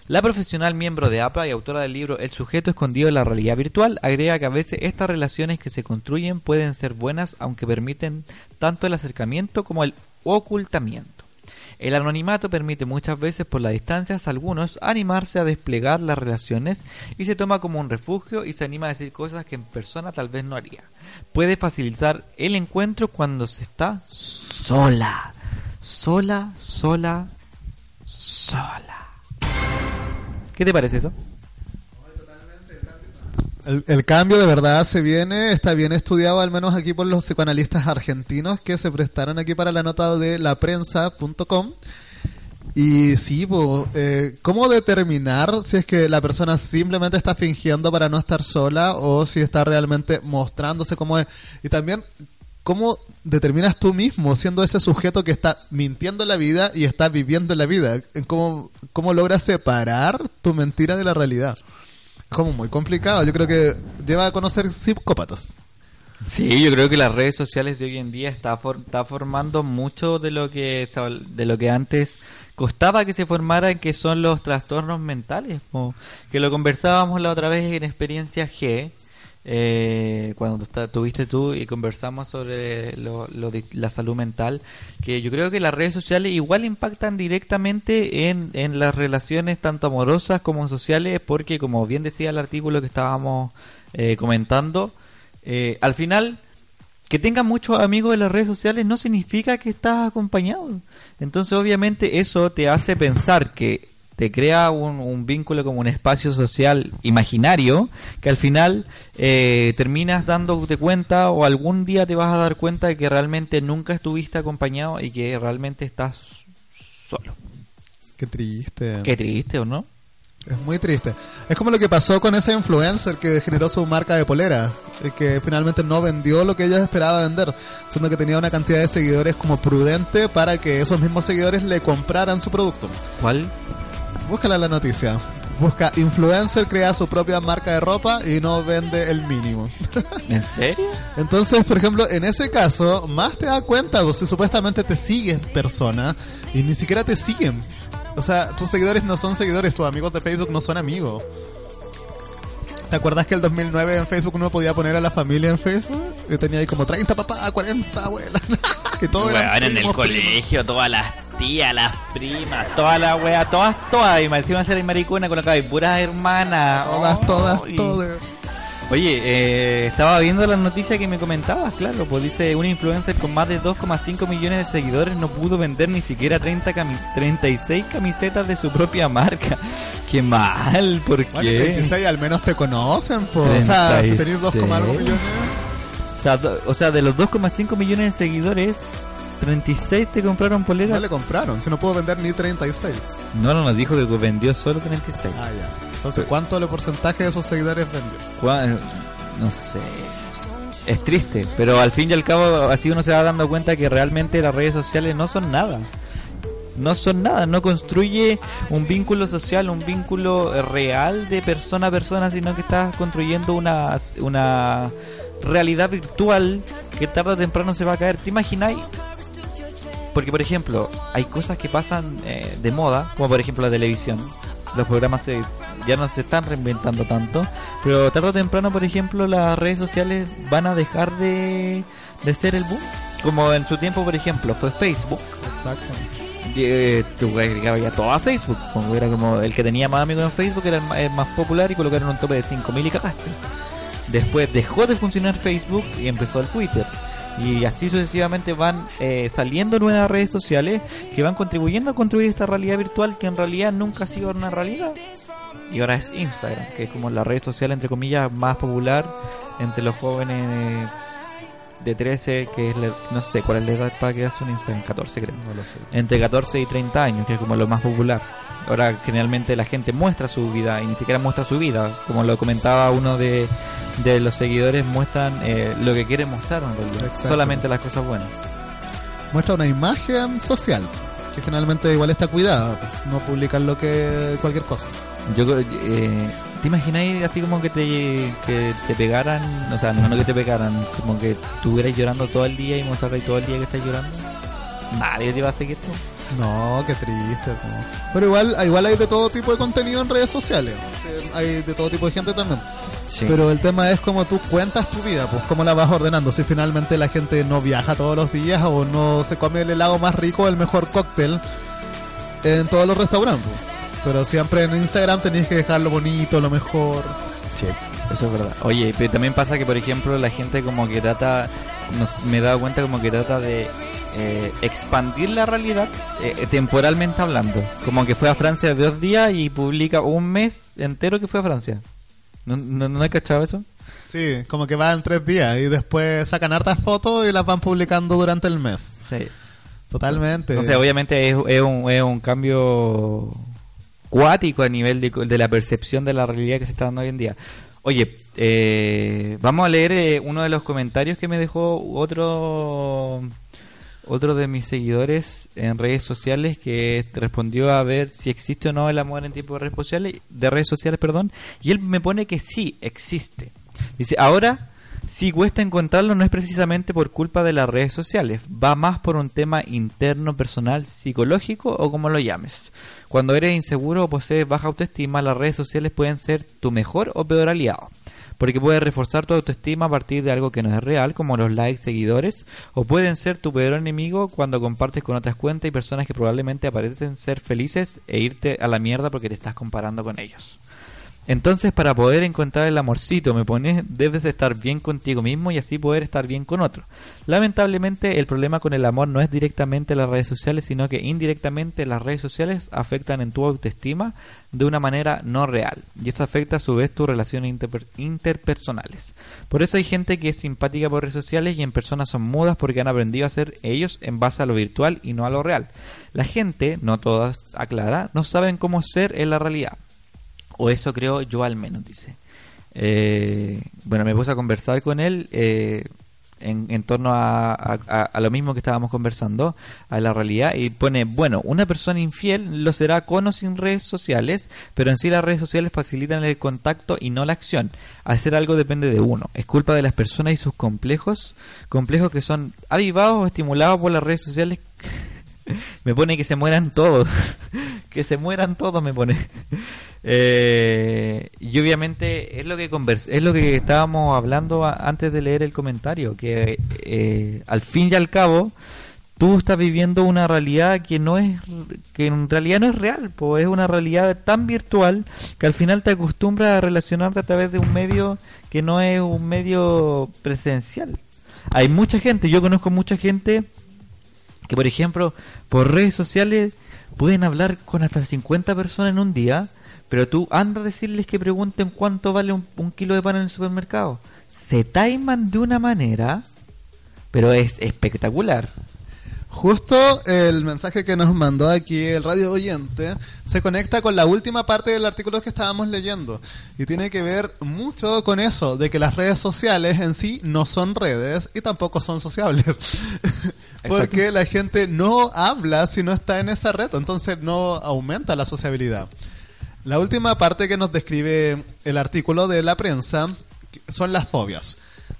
La profesional miembro de APA y autora del libro El sujeto escondido en la realidad virtual agrega que a veces estas relaciones que se construyen pueden ser buenas aunque permiten tanto el acercamiento como el ocultamiento. El anonimato permite muchas veces por las distancias a algunos animarse a desplegar las relaciones y se toma como un refugio y se anima a decir cosas que en persona tal vez no haría. Puede facilitar el encuentro cuando se está sola. Sola, sola, sola. ¿Qué te parece eso? El, cambio de verdad se viene, está bien estudiado al menos aquí por los psicoanalistas argentinos que se prestaron aquí para la nota de laprensa.com. Y sí, eh, ¿cómo determinar si es que la persona simplemente está fingiendo para no estar sola o si está realmente mostrándose como es? Y también, ¿cómo determinas tú mismo siendo ese sujeto que está mintiendo la vida y está viviendo la vida? ¿Cómo, cómo logras separar tu mentira de la realidad? Como muy complicado. Yo creo que lleva a conocer psicópatas. Sí, yo creo que las redes sociales de hoy en día está, for- está formando mucho de lo que de lo que antes costaba que se formara, que son los trastornos mentales, po, que lo conversábamos la otra vez en experiencia G, eh, cuando está- tuviste tú y conversamos sobre lo- lo la salud mental, que yo creo que las redes sociales igual impactan directamente en, en las relaciones tanto amorosas como sociales, porque como bien decía el artículo que estábamos eh, comentando, eh, al final que tengas muchos amigos en las redes sociales no significa que estás acompañado. Entonces, obviamente, eso te hace pensar que te crea un, un vínculo como un espacio social imaginario que al final eh, terminas dándote cuenta o algún día te vas a dar cuenta de que realmente nunca estuviste acompañado y que realmente estás solo. Qué triste. Qué triste, ¿o no? Es muy triste. Es como lo que pasó con ese influencer que generó su marca de polera, y que finalmente no vendió lo que ella esperaba vender, siendo que tenía una cantidad de seguidores como prudente para que esos mismos seguidores le compraran su producto. ¿Cuál? Búscala la noticia. Busca influencer crea su propia marca de ropa y no vende el mínimo. ¿En serio? Entonces, por ejemplo, en ese caso, más te das cuenta, pues, si supuestamente te siguen personas y ni siquiera te siguen. O sea, tus seguidores no son seguidores, tus amigos de Facebook no son amigos. ¿Te acuerdas que el 2009 en Facebook uno podía poner a la familia en Facebook? Yo tenía ahí como 30 papás, 40 abuelas. que todo eran en el primos, colegio, todas las tías, las primas, todas las weas, todas, todas. Y me encima ser maricona con la cabeza, puras hermanas. Todas, todas, todas. Oye, eh, estaba viendo las noticias que me comentabas, claro, pues dice, un influencer con más de 2,5 millones de seguidores no pudo vender ni siquiera 30 cami- 36 camisetas de su propia marca. Qué mal, ¿por qué? Bueno, y 36 al menos te conocen, pues. O sea, si tenés 2, algo 36. millones. O sea, do- o sea, de los 2,5 millones de seguidores, 36 te compraron poleras. No le compraron, si no puedo vender ni 36. No, no nos dijo que vendió solo 36. Ah, ya. Entonces, ¿cuánto el porcentaje de esos seguidores vendió? Cua- No sé. Es triste, pero al fin y al cabo así uno se va dando cuenta que realmente las redes sociales no son nada. No son nada, no construye un vínculo social, un vínculo eh, real de persona a persona, sino que estás construyendo una, una realidad virtual que tarde o temprano se va a caer. ¿Te imagináis? Porque, por ejemplo, hay cosas que pasan eh, de moda, como por ejemplo la televisión. Los programas se- ya no se están reinventando tanto, pero tarde o temprano, por ejemplo, las redes sociales van a dejar de, de ser el boom. Como en su tiempo, por ejemplo, fue Facebook. Exacto. Eh, tú ya todo a Facebook. Como era como el que tenía más amigos en Facebook era el el más, popular y colocaron un tope de 5.000 y cagaste. Después dejó de funcionar Facebook y empezó el Twitter. Y así sucesivamente van eh, saliendo nuevas redes sociales que van contribuyendo a construir esta realidad virtual que en realidad nunca ha sido una realidad. Y ahora es Instagram, que es como la red social entre comillas más popular entre los jóvenes de 13, que es la- no sé cuál es la edad para crearse un Instagram, 14 creo. No lo sé. Entre 14 y 30 años, que es como lo más popular. Ahora generalmente la gente muestra su vida y ni siquiera muestra su vida. Como lo comentaba uno de, de los seguidores, muestran eh, lo que quieren mostrar en realidad. Solamente las cosas buenas. Muestra una imagen social, que generalmente igual está cuidada, no publican lo que cualquier cosa. Yo eh, ¿Te imagináis así como que te, que te pegaran? O sea, no, no que te pegaran, como que estuvieras llorando todo el día y mostrarais todo el día que estás llorando. Nadie te iba a seguir esto. No, qué triste. Pero igual, igual hay de todo tipo de contenido en redes sociales. Eh, Hay de todo tipo de gente también. Sí. Pero el tema es cómo tú cuentas tu vida, pues cómo la vas ordenando. Si finalmente la gente no viaja todos los días o no se come el helado más rico, el mejor cóctel en todos los restaurantes. Pero siempre en Instagram tenéis que dejarlo bonito, lo mejor. Sí, eso es verdad. Oye, pero también pasa que, por ejemplo, la gente como que trata, nos- me he dado cuenta como que trata de eh, expandir la realidad eh, temporalmente hablando. Como que fue a Francia dos días y publica un mes entero que fue a Francia. ¿No, no, no has cachado eso? Sí, como que van tres días y después sacan hartas fotos y las van publicando durante el mes. Sí. Totalmente. O sea, obviamente es, es un, es un cambio cuático a nivel de, la percepción de la realidad que se está dando hoy en día. Oye, eh, vamos a leer eh, uno de los comentarios que me dejó otro otro de mis seguidores en redes sociales que respondió a ver si existe o no el amor en tiempos de redes sociales, de redes sociales, perdón, y él me pone que sí existe. Dice, ahora si cuesta encontrarlo no es precisamente por culpa de las redes sociales, va más por un tema interno, personal, psicológico o como lo llames. Cuando eres inseguro o posees baja autoestima, las redes sociales pueden ser tu mejor o peor aliado. Porque puedes reforzar tu autoestima a partir de algo que no es real, como los likes, seguidores, o pueden ser tu peor enemigo cuando compartes con otras cuentas y personas que probablemente aparecen ser felices e irte a la mierda porque te estás comparando con ellos. Entonces, para poder encontrar el amorcito, me pones, debes estar bien contigo mismo y así poder estar bien con otro. Lamentablemente, el problema con el amor no es directamente las redes sociales, sino que indirectamente las redes sociales afectan en tu autoestima de una manera no real. Y eso afecta a su vez tus relaciones interper- interpersonales. Por eso hay gente que es simpática por redes sociales y en personas son mudas porque han aprendido a ser ellos en base a lo virtual y no a lo real. La gente, no todas, aclara, no saben cómo ser en la realidad. O eso creo yo al menos, dice. Eh, bueno, me puse a conversar con él eh, en, en torno a, a- lo mismo que estábamos conversando, a la realidad, y pone, bueno, una persona infiel lo será con o sin redes sociales, pero en sí las redes sociales facilitan el contacto y no la acción. Hacer algo depende de uno. Es culpa de las personas y sus complejos, complejos que son avivados o estimulados por las redes sociales me pone que se mueran todos. que se mueran todos, me pone. Eh, y obviamente es lo que convers es lo que estábamos hablando antes de leer el comentario, que eh, al fin y al cabo tú estás viviendo una realidad que no es que en realidad no es real, pues es una realidad tan virtual que al final te acostumbras a relacionarte a través de un medio que no es un medio presencial. Hay mucha gente, yo conozco mucha gente que por ejemplo por redes sociales pueden hablar con hasta 50 personas en un día, pero tú anda a decirles que pregunten cuánto vale un, un kilo de pan en el supermercado. Se taiman de una manera, pero es espectacular. Justo el mensaje que nos mandó aquí el radio oyente se conecta con la última parte del artículo que estábamos leyendo y tiene que ver mucho con eso, de que las redes sociales en sí no son redes y tampoco son sociables. Porque la gente no habla si no está en esa red, entonces no aumenta la sociabilidad. La última parte que nos describe el artículo de la prensa son las fobias.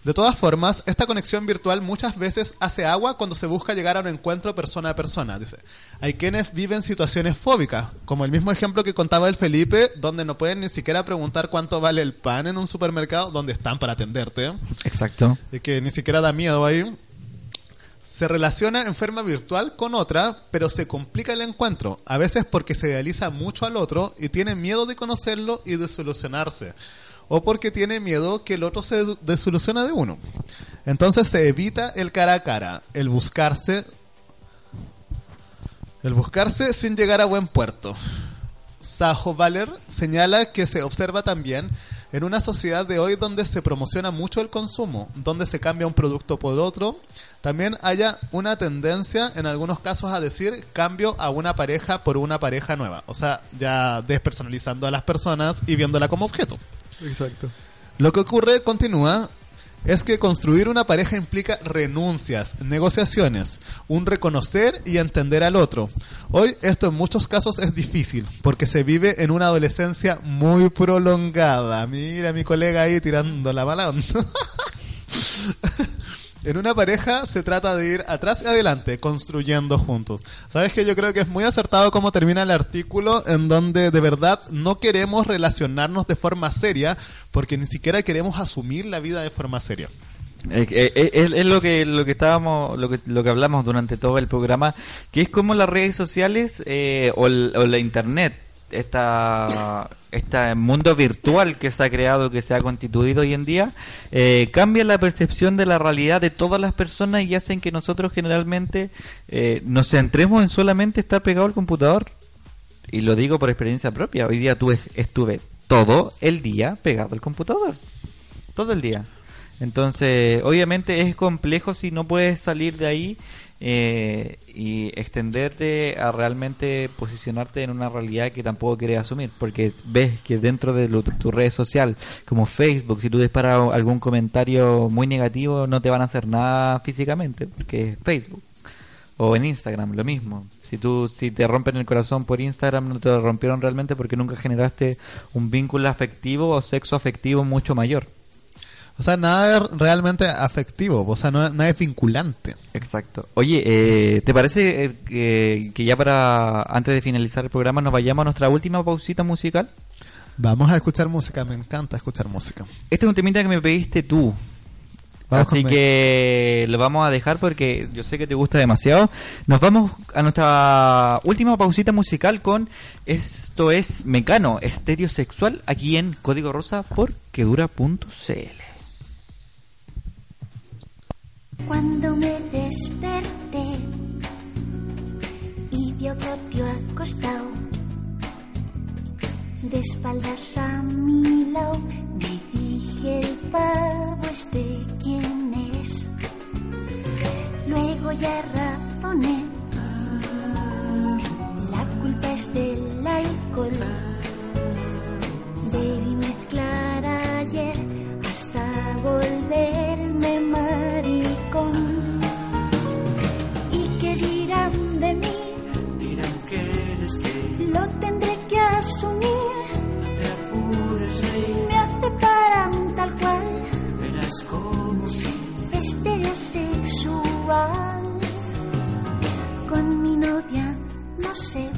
De todas formas, esta conexión virtual muchas veces hace agua cuando se busca llegar a un encuentro persona a persona. Dice, hay quienes viven situaciones fóbicas, como el mismo ejemplo que contaba el Felipe, donde no pueden ni siquiera preguntar cuánto vale el pan en un supermercado, donde están para atenderte, Exacto. y que ni siquiera da miedo ahí. Se relaciona en forma virtual con otra, pero se complica el encuentro, a veces porque se idealiza mucho al otro y tiene miedo de conocerlo y de solucionarse, o porque tiene miedo que el otro se desilusiona de uno. Entonces se evita el cara a cara, el buscarse, el buscarse sin llegar a buen puerto. Sajo Valer señala que se observa también en una sociedad de hoy donde se promociona mucho el consumo, donde se cambia un producto por otro, también haya una tendencia en algunos casos a decir cambio a una pareja por una pareja nueva. O sea, ya despersonalizando a las personas y viéndola como objeto. Exacto. Lo que ocurre, continúa, es que construir una pareja implica renuncias, negociaciones, un reconocer y entender al otro, Hoy esto en muchos casos es difícil porque se vive en una adolescencia muy prolongada. Mira mi colega ahí tirando la mala. En una pareja se trata de ir atrás y adelante, construyendo juntos. Sabes que yo creo que es muy acertado cómo termina el artículo en donde de verdad no queremos relacionarnos de forma seria porque ni siquiera queremos asumir la vida de forma seria. Eh, eh, eh, Es, lo que lo que estábamos lo que lo que hablamos durante todo el programa que es como las redes sociales o la internet esta este mundo virtual que se ha creado que se ha constituido hoy en día eh, cambia la percepción de la realidad de todas las personas y hacen que nosotros generalmente eh, nos centremos en solamente estar pegado al computador y lo digo por experiencia propia hoy día tuve, estuve todo el día pegado al computador todo el día. Entonces, obviamente es complejo si no puedes salir de ahí eh, y extenderte a realmente posicionarte en una realidad que tampoco quieres asumir, porque ves que dentro de lo- tu red social, como Facebook, si tú disparas algún comentario muy negativo, no te van a hacer nada físicamente, porque es Facebook. O en Instagram, lo mismo. Si tú si te rompen el corazón por Instagram, no te lo rompieron realmente porque nunca generaste un vínculo afectivo o sexo afectivo mucho mayor. O sea, nada es realmente afectivo, o sea, no, nada es vinculante. Exacto. Oye, eh, ¿te parece eh, que, que ya para antes de finalizar el programa nos vayamos a nuestra última pausita musical? Vamos a escuchar música, me encanta escuchar música. Este es un temita que me pediste tú. Vamos Así que lo vamos a dejar porque yo sé que te gusta demasiado. Nos vamos a nuestra última pausita musical con esto es Mecano, estéreo sexual, aquí en Código Rosa por quedura.cl. Cuando me desperté y vio que te acostado de espaldas a mi lado, me dije el pavo este quién es. Luego ya razoné, la culpa es del alcohol. Debí mezclar ayer hasta volverme maricón. Asumir. No te apures, rey. Me aceptarán tal cual, Verás como si estereosexual. Con mi novia, no sé.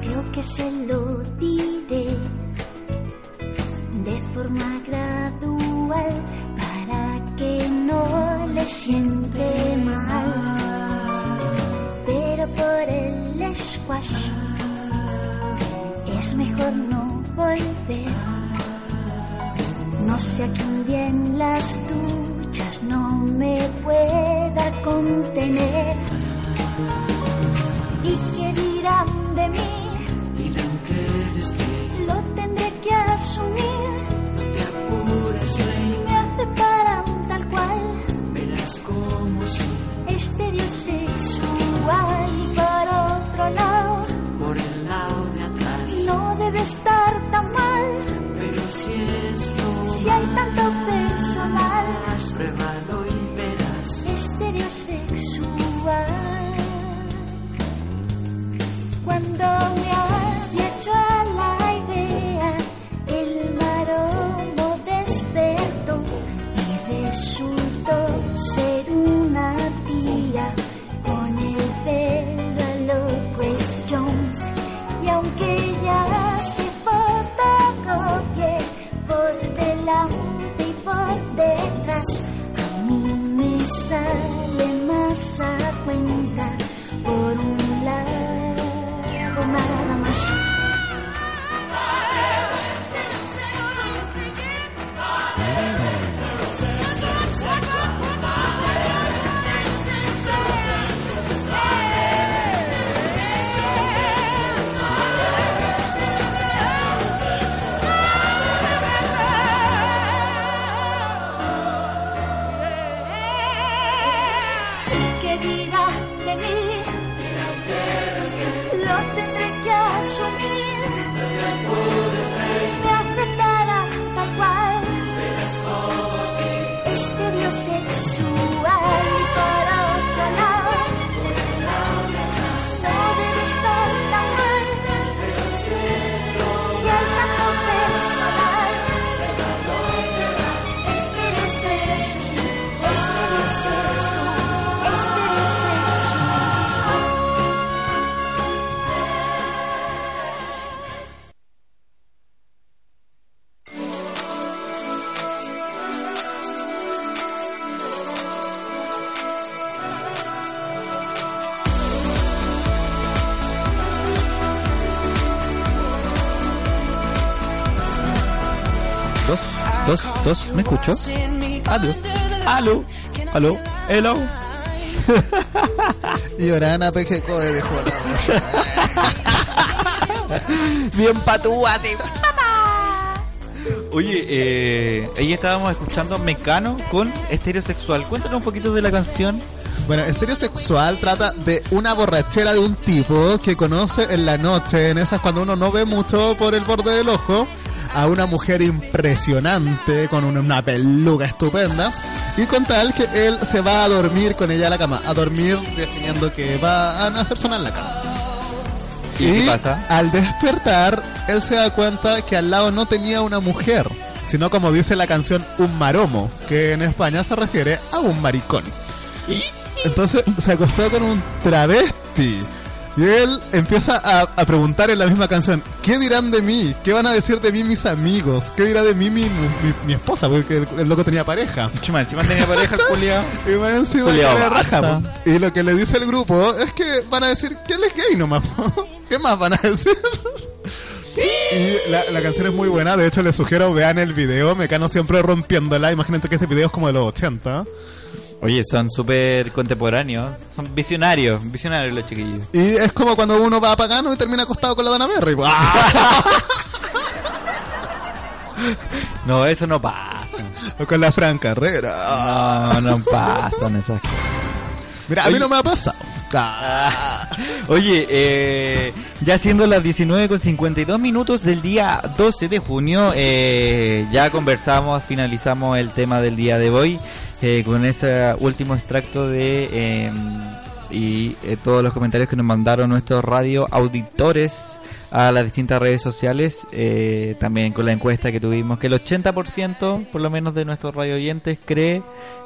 Creo que se lo diré de forma gradual para que no le siente mal. Pero por el squash es mejor no volver. No sea que un día en las duchas no me pueda contener. ¿Y qué dirán de mí? dirán que eres. Lo tendré que asumir. No te apures, rey. Me aceptarán tal cual, Verás como si estereosexual. Estar tan mal. Pero si es lo Si hay tanto personal, más, pruébalo y verás. estereosexual. Cuando me había hecho a la idea, el maromo despertó y resultó ser una tía con el pelo a lo Jones. Y aunque ya detrás, a mí me sale más a cuenta dos, ¿me escucho? Aló, aló, aló, hello. Y Orana Pejeco de Jona. Bien patúa, así. Oye, eh, ahí estábamos escuchando Mecano con Estereosexual. Cuéntanos un poquito de la canción. Bueno, Estereosexual trata de una borrachera de un tipo que conoce en la noche, en esas cuando uno no ve mucho por el borde del ojo, a una mujer impresionante con una, peluca estupenda. Y con tal que él se va a dormir con ella a la cama, a dormir definiendo que va a hacer sonar la cama. ¿Y qué pasa? al despertar, él se da cuenta que al lado no tenía una mujer, sino como dice la canción, un maromo, que en España se refiere a un maricón. Entonces se acostó con un travesti. Y él empieza a, a preguntar en la misma canción, ¿qué dirán de mí? ¿Qué van a decir de mí mis amigos? ¿Qué dirá de mí mi, mi, mi esposa? Porque el, el loco tenía pareja. Chuma, encima tenía pareja el culiao. Y más encima Barça. raja. Y lo que le dice el grupo es que van a decir que él es gay nomás. ¿Qué más van a decir? Y la, la canción es muy buena, de hecho les sugiero vean el video, Mecano siempre rompiéndola, imagínate que este video es como de los 80. Oye, son súper contemporáneos. Son visionarios, visionarios los chiquillos. Y es como cuando uno va a Pagano y termina acostado con la Dana Berry. No, eso no pasa. O con la Fran Carrera. No, no pasan esas cosas. Mira, a mí no me ha pasado. Ah. Oye, eh, ya siendo las 19 con 52 minutos del día 12 de junio, eh, ya conversamos, finalizamos el tema del día de hoy eh, con ese último extracto de eh, y eh, todos los comentarios que nos mandaron nuestros radio auditores a las distintas redes sociales, eh, también con la encuesta que tuvimos, que el 80% por lo menos de nuestros radio oyentes cree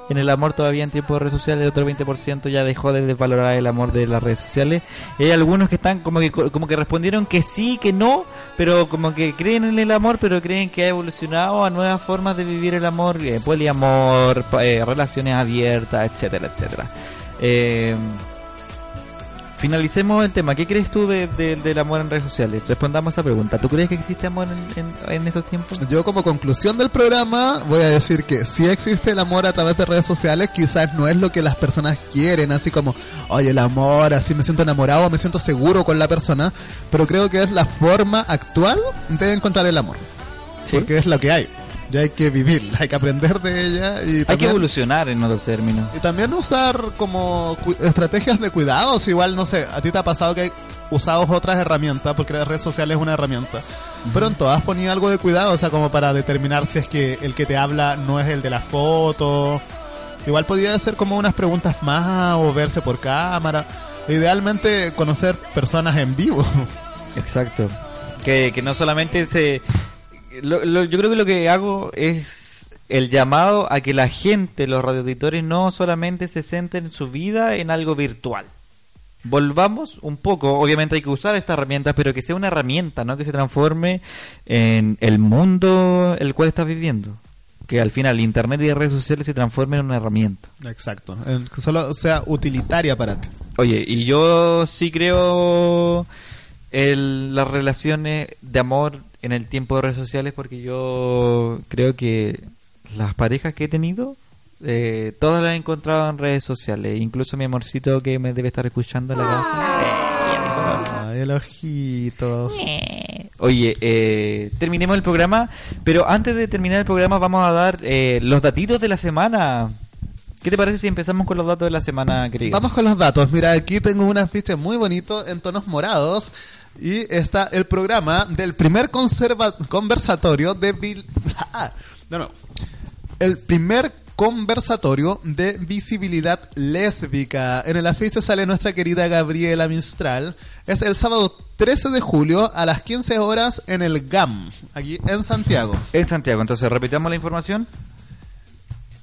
en el amor todavía en tiempos de redes sociales, el otro 20% ya dejó de desvalorar el amor de las redes sociales. Y hay algunos que están como que como que respondieron que sí, que no, pero como que creen en el amor, pero creen que ha evolucionado a nuevas formas de vivir el amor, eh, poliamor, eh, relaciones abiertas, etcétera, etcétera. Eh, Finalicemos el tema. ¿Qué crees tú de- de- del amor en redes sociales? Respondamos esa pregunta. ¿Tú crees que existe amor en, en- en esos tiempos? Yo como conclusión del programa voy a decir que si existe el amor a través de redes sociales, quizás no es lo que las personas quieren, así como, oye, el amor, así me siento enamorado, me siento seguro con la persona, pero creo que es la forma actual de encontrar el amor. Porque es lo que hay. Ya hay que vivirla, hay que aprender de ella y Hay que evolucionar en otros términos. y también usar como estrategias de cuidados. Igual, no sé, a ti te ha pasado que usabas otras herramientas, porque la red social es una herramienta. Pero en todas ponía algo de cuidado, o sea, como para determinar si es que el que te habla no es el de la foto. Igual podía hacer como unas preguntas más o verse por cámara. Idealmente conocer personas en vivo. Exacto. Que, que no solamente se... lo- lo- yo creo que lo que hago es el llamado a que la gente, los radioauditores, no solamente se centren en su vida en algo virtual. Volvamos un poco, obviamente hay que usar esta herramienta, pero que sea una herramienta, ¿no? Que se transforme en el mundo el cual estás viviendo. Que al final Internet y las redes sociales se transformen en una herramienta. Exacto. En- Que solo sea utilitaria para ti. Oye, y yo sí creo en las relaciones de amor en el tiempo de redes sociales porque yo creo que las parejas que he tenido, eh, todas las he encontrado en redes sociales. Incluso mi amorcito que me debe estar escuchando en la casa. Ay, el ojitos. Oye, eh, terminemos el programa, pero antes de terminar el programa vamos a dar eh, los datitos de la semana. ¿Qué te parece si empezamos con los datos de la semana, querido? Vamos con los datos. Mira, aquí tengo un afiche muy bonito en tonos morados. Y está el programa del primer conversatorio de... vil- Ah, no, no. El primer conversatorio de visibilidad lésbica. En el afiche sale nuestra querida Gabriela Mistral. Es el sábado 13 de julio a las 15 horas en el GAM, aquí en Santiago. En Santiago, entonces repitamos la información.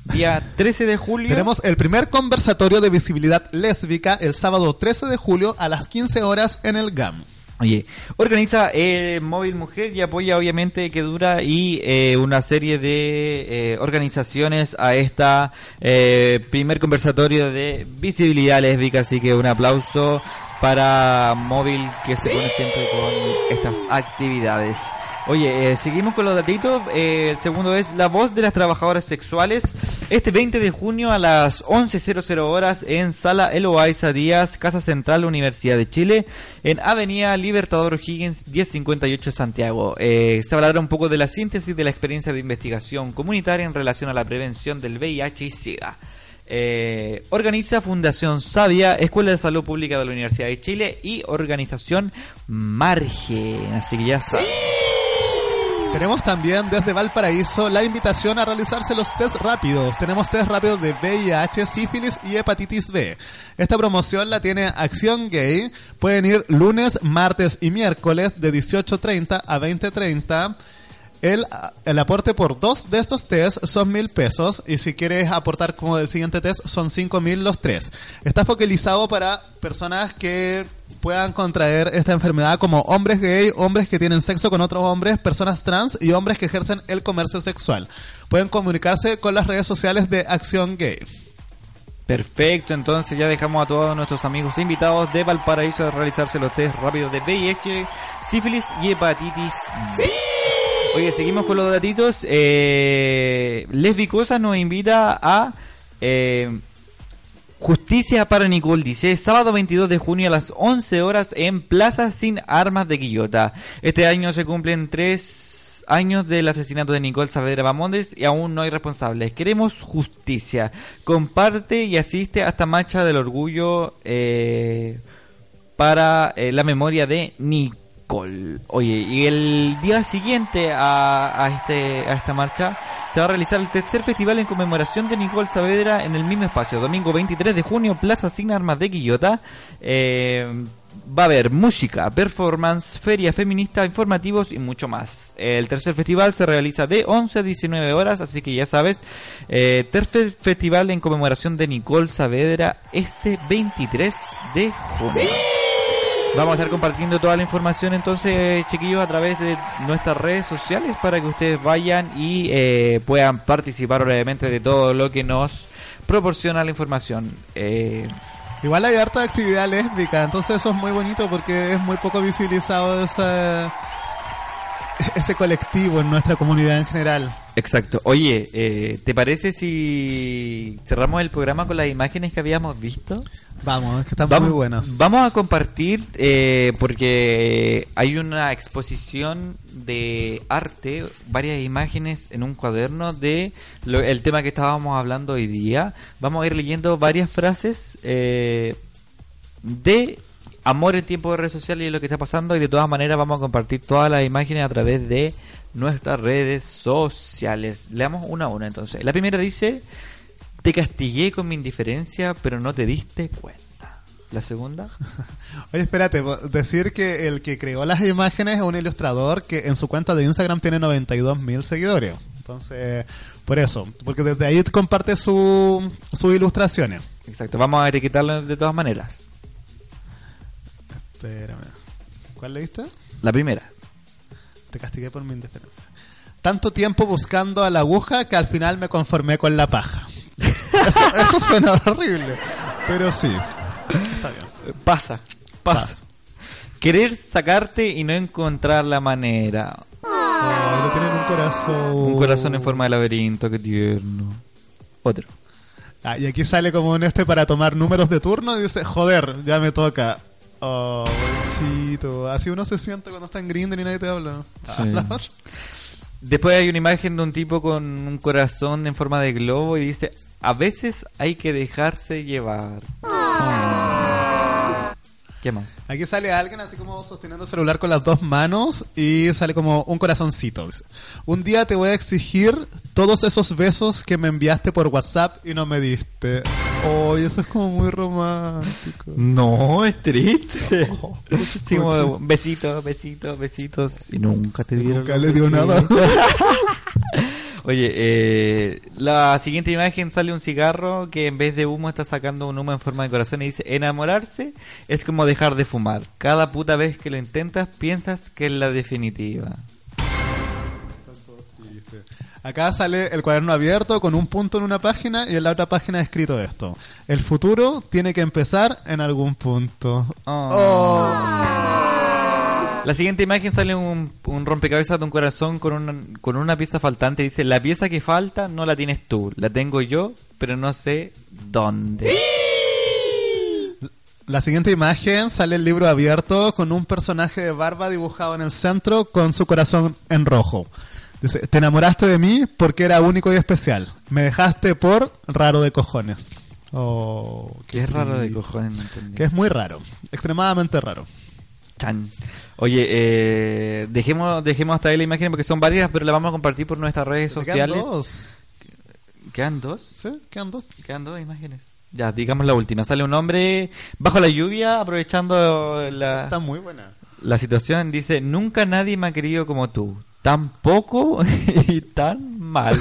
Día 13 de julio. Tenemos el primer conversatorio de visibilidad lésbica el sábado 13 de julio a las 15 horas en el GAM. Oye, organiza eh, Móvil Mujer y apoya obviamente que dura y eh, una serie de eh, organizaciones a esta eh, primer conversatorio de visibilidad lésbica, así que un aplauso para móvil que se pone siempre con estas actividades. Oye, eh, seguimos con los datitos. Eh, el segundo es La Voz de las Trabajadoras Sexuales. Este 20 de junio a las 11.00 horas en Sala Eloaiza Díaz, Casa Central, Universidad de Chile, en Avenida Libertador Higgins 1058 Santiago. Eh, se hablará un poco de la síntesis de la experiencia de investigación comunitaria en relación a la prevención del VIH y SIDA. Eh, organiza Fundación Sabia, Escuela de Salud Pública de la Universidad de Chile y Organización Margen. Así que ya saben. Tenemos también desde Valparaíso la invitación a realizarse los test rápidos. Tenemos test rápidos de VIH, sífilis y hepatitis B. Esta promoción la tiene Acción Gay. Pueden ir lunes, martes y miércoles de 18.30 a 20.30. El, el aporte por dos de estos test son mil pesos y si quieres aportar como del siguiente test son cinco mil los tres. Está focalizado para personas que puedan contraer esta enfermedad como hombres gay, hombres que tienen sexo con otros hombres, personas trans y hombres que ejercen el comercio sexual. Pueden comunicarse con las redes sociales de Acción Gay. Perfecto, entonces ya dejamos a todos nuestros amigos invitados de Valparaíso a realizarse los test rápidos de VIH, sífilis y hepatitis B. Oye, seguimos con los datitos. Eh, nos invita a eh, Justicia para Nicole, dice, sábado 22 de junio a las 11 horas en Plaza Sin Armas de Quillota. Este año se cumplen tres años del asesinato de Nicole Saavedra Bamondes y aún no hay responsables. Queremos justicia. Comparte y asiste a esta marcha del orgullo eh, para eh, la memoria de Nicole. Oye, y el día siguiente a, este, a esta marcha se va a realizar el tercer festival en conmemoración de Nicole Saavedra en el mismo espacio. Domingo 23 de junio, Plaza Sin Armas de Quillota. Eh, va a haber música, performance, feria feminista, informativos y mucho más. El tercer festival se realiza de 11 a 19 horas, así que ya sabes, eh, tercer festival en conmemoración de Nicole Saavedra este 23 de junio. Vamos a estar compartiendo toda la información entonces, chiquillos, a través de nuestras redes sociales para que ustedes vayan y eh, puedan participar obviamente de todo lo que nos proporciona la información. Eh, Igual hay harta actividad lésbica, entonces eso es muy bonito porque es muy poco visibilizado ese, ese colectivo en nuestra comunidad en general. Exacto. Oye, eh, ¿te parece si cerramos el programa con las imágenes que habíamos visto? Vamos, es que están vamos, muy buenas. Vamos a compartir eh, porque hay una exposición de arte, varias imágenes en un cuaderno de lo, el tema que estábamos hablando hoy día. Vamos a ir leyendo varias frases eh, de amor en tiempo de redes sociales y lo que está pasando y de todas maneras vamos a compartir todas las imágenes a través de nuestras redes sociales. Leamos una a una entonces. La primera dice, te castigué con mi indiferencia, pero no te diste cuenta. La segunda. Oye, espérate, decir que el que creó las imágenes es un ilustrador que en su cuenta de Instagram tiene 92 mil seguidores. Entonces, por eso, porque desde ahí comparte su, sus ilustraciones. Exacto, vamos a etiquetarlo de todas maneras. Espérame. ¿Cuál leíste? La primera. Te castigué por mi indiferencia. Tanto tiempo buscando a la aguja que al final me conformé con la paja. Eso, eso suena horrible, pero sí. Está bien. Pasa, pasa. Querer sacarte y no encontrar la manera. Oh, lo tienen un corazón. Un corazón en forma de laberinto, qué tierno. Otro. Ah, y aquí sale como un este para tomar números de turno y dice, joder, ya me toca. Oh, bolchito. Así uno se siente cuando está en Grindr y nadie te habla. Sí. Después hay una imagen de un tipo con un corazón en forma de globo y dice, a veces hay que dejarse llevar. Oh. ¿Qué más? Aquí sale alguien así como sosteniendo el celular con las dos manos y sale como un corazoncito. Un día te voy a exigir todos esos besos que me enviaste por WhatsApp y no me diste. Oh, y eso es como muy romántico. No, es triste. Oh, sí, como besitos, besitos, besitos y nunca te dieron. Nunca le dio nada. Oye, eh, la siguiente imagen sale un cigarro que en vez de humo está sacando un humo en forma de corazón y dice, enamorarse es como dejar de fumar. Cada puta vez que lo intentas piensas que es la definitiva. Acá sale el cuaderno abierto con un punto en una página y en la otra página escrito esto. El futuro tiene que empezar en algún punto. Oh. La siguiente imagen sale un, un rompecabezas de un corazón con una, con una pieza faltante. Dice, la pieza que falta no la tienes tú, la tengo yo, pero no sé dónde. La siguiente imagen sale el libro abierto con un personaje de barba dibujado en el centro con su corazón en rojo. Dice, te enamoraste de mí porque era único y especial. Me dejaste por raro de cojones. Oh, ¿Qué es raro de cojones? No entendí. Que es muy raro. Extremadamente raro. Chan. Oye, eh, dejemos, dejemos hasta ahí la imagen porque son varias, pero la vamos a compartir por nuestras redes Quedan sociales. dos. ¿Quedan dos? Sí, quedan dos. Quedan dos imágenes. Ya, digamos la última. Sale un hombre bajo la lluvia aprovechando la, Está muy buena. la situación. Dice, nunca nadie me ha querido como tú. Tan poco y tan mal.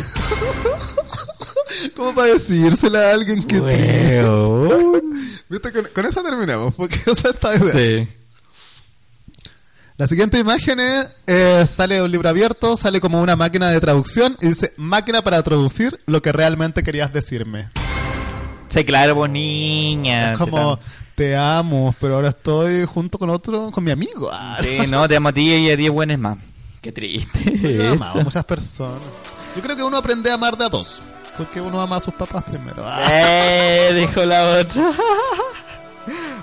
¿Cómo para decírsela a alguien que Weón. Viste, con, con esa terminamos, porque esa está. Sí. La siguiente imagen es, eh, sale un libro abierto, sale como una máquina de traducción y dice, máquina para traducir lo que realmente querías decirme. Sí, claro, pues niña. es como, te amo, pero ahora estoy junto con otro, con mi amigo. Ah, Sí, no, te amo a ti y a 10 buenes más. Qué triste. Yo he amado a muchas personas. Yo creo que uno aprende a amar de a dos. Porque uno ama a sus papás primero. Ah. Eh, dijo la otra.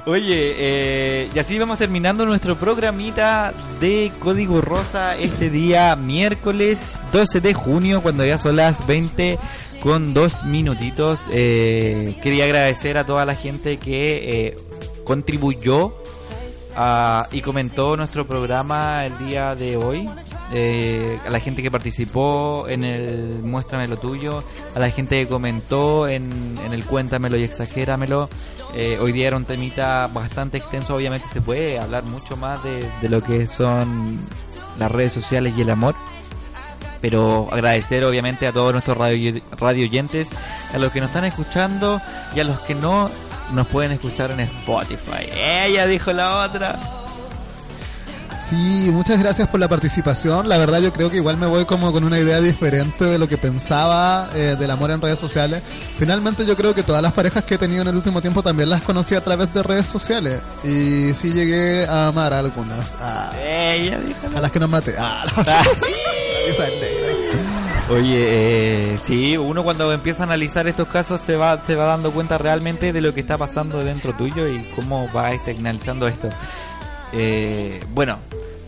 Oye, eh, y así vamos terminando nuestro programita de Código Rosa este día miércoles 12 de junio, cuando ya son las 20 con dos minutitos. Eh, quería agradecer a toda la gente que eh, contribuyó a- y comentó nuestro programa el día de hoy. Eh, a la gente que participó en el Muéstrame lo tuyo, a la gente que comentó en, en el Cuéntamelo y Exagéramelo. Eh, hoy día era un temita bastante extenso, obviamente se puede hablar mucho más de, de lo que son las redes sociales y el amor. Pero agradecer obviamente a todos nuestros radio, radio oyentes, a los que nos están escuchando y a los que no nos pueden escuchar en Spotify. Ella dijo la otra. Sí, muchas gracias por la participación. La verdad yo creo que igual me voy como con una idea diferente de lo que pensaba eh, del amor en redes sociales. Finalmente yo creo que todas las parejas que he tenido en el último tiempo también las conocí a través de redes sociales. Y sí llegué a amar a algunas. A, Ella dijo a las que no maté. Ah, vieja negra. Oye, eh, sí, uno cuando empieza a analizar estos casos se va, se va dando cuenta realmente de lo que está pasando dentro tuyo y cómo va externalizando esto. Eh, bueno,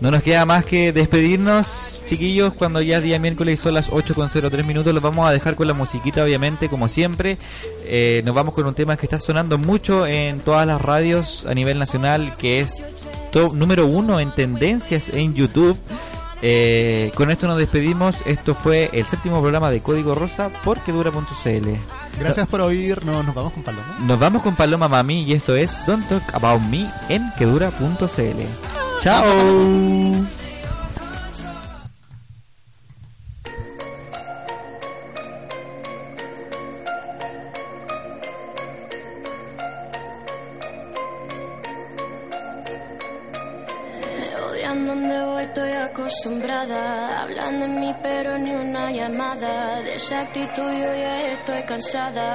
no nos queda más que despedirnos, chiquillos, cuando ya es día miércoles son las 8.03 minutos, los vamos a dejar con la musiquita, obviamente, como siempre. Eh, nos vamos con un tema que está sonando mucho en todas las radios a nivel nacional, que es número uno en tendencias en YouTube. Eh, con esto nos despedimos. Esto fue el séptimo programa de Código Rosa por quedura.cl. Gracias por oírnos. Nos vamos con Paloma. Nos vamos con Paloma Mami y esto es Don't Talk About Me en quedura.cl. Chao. Ya estoy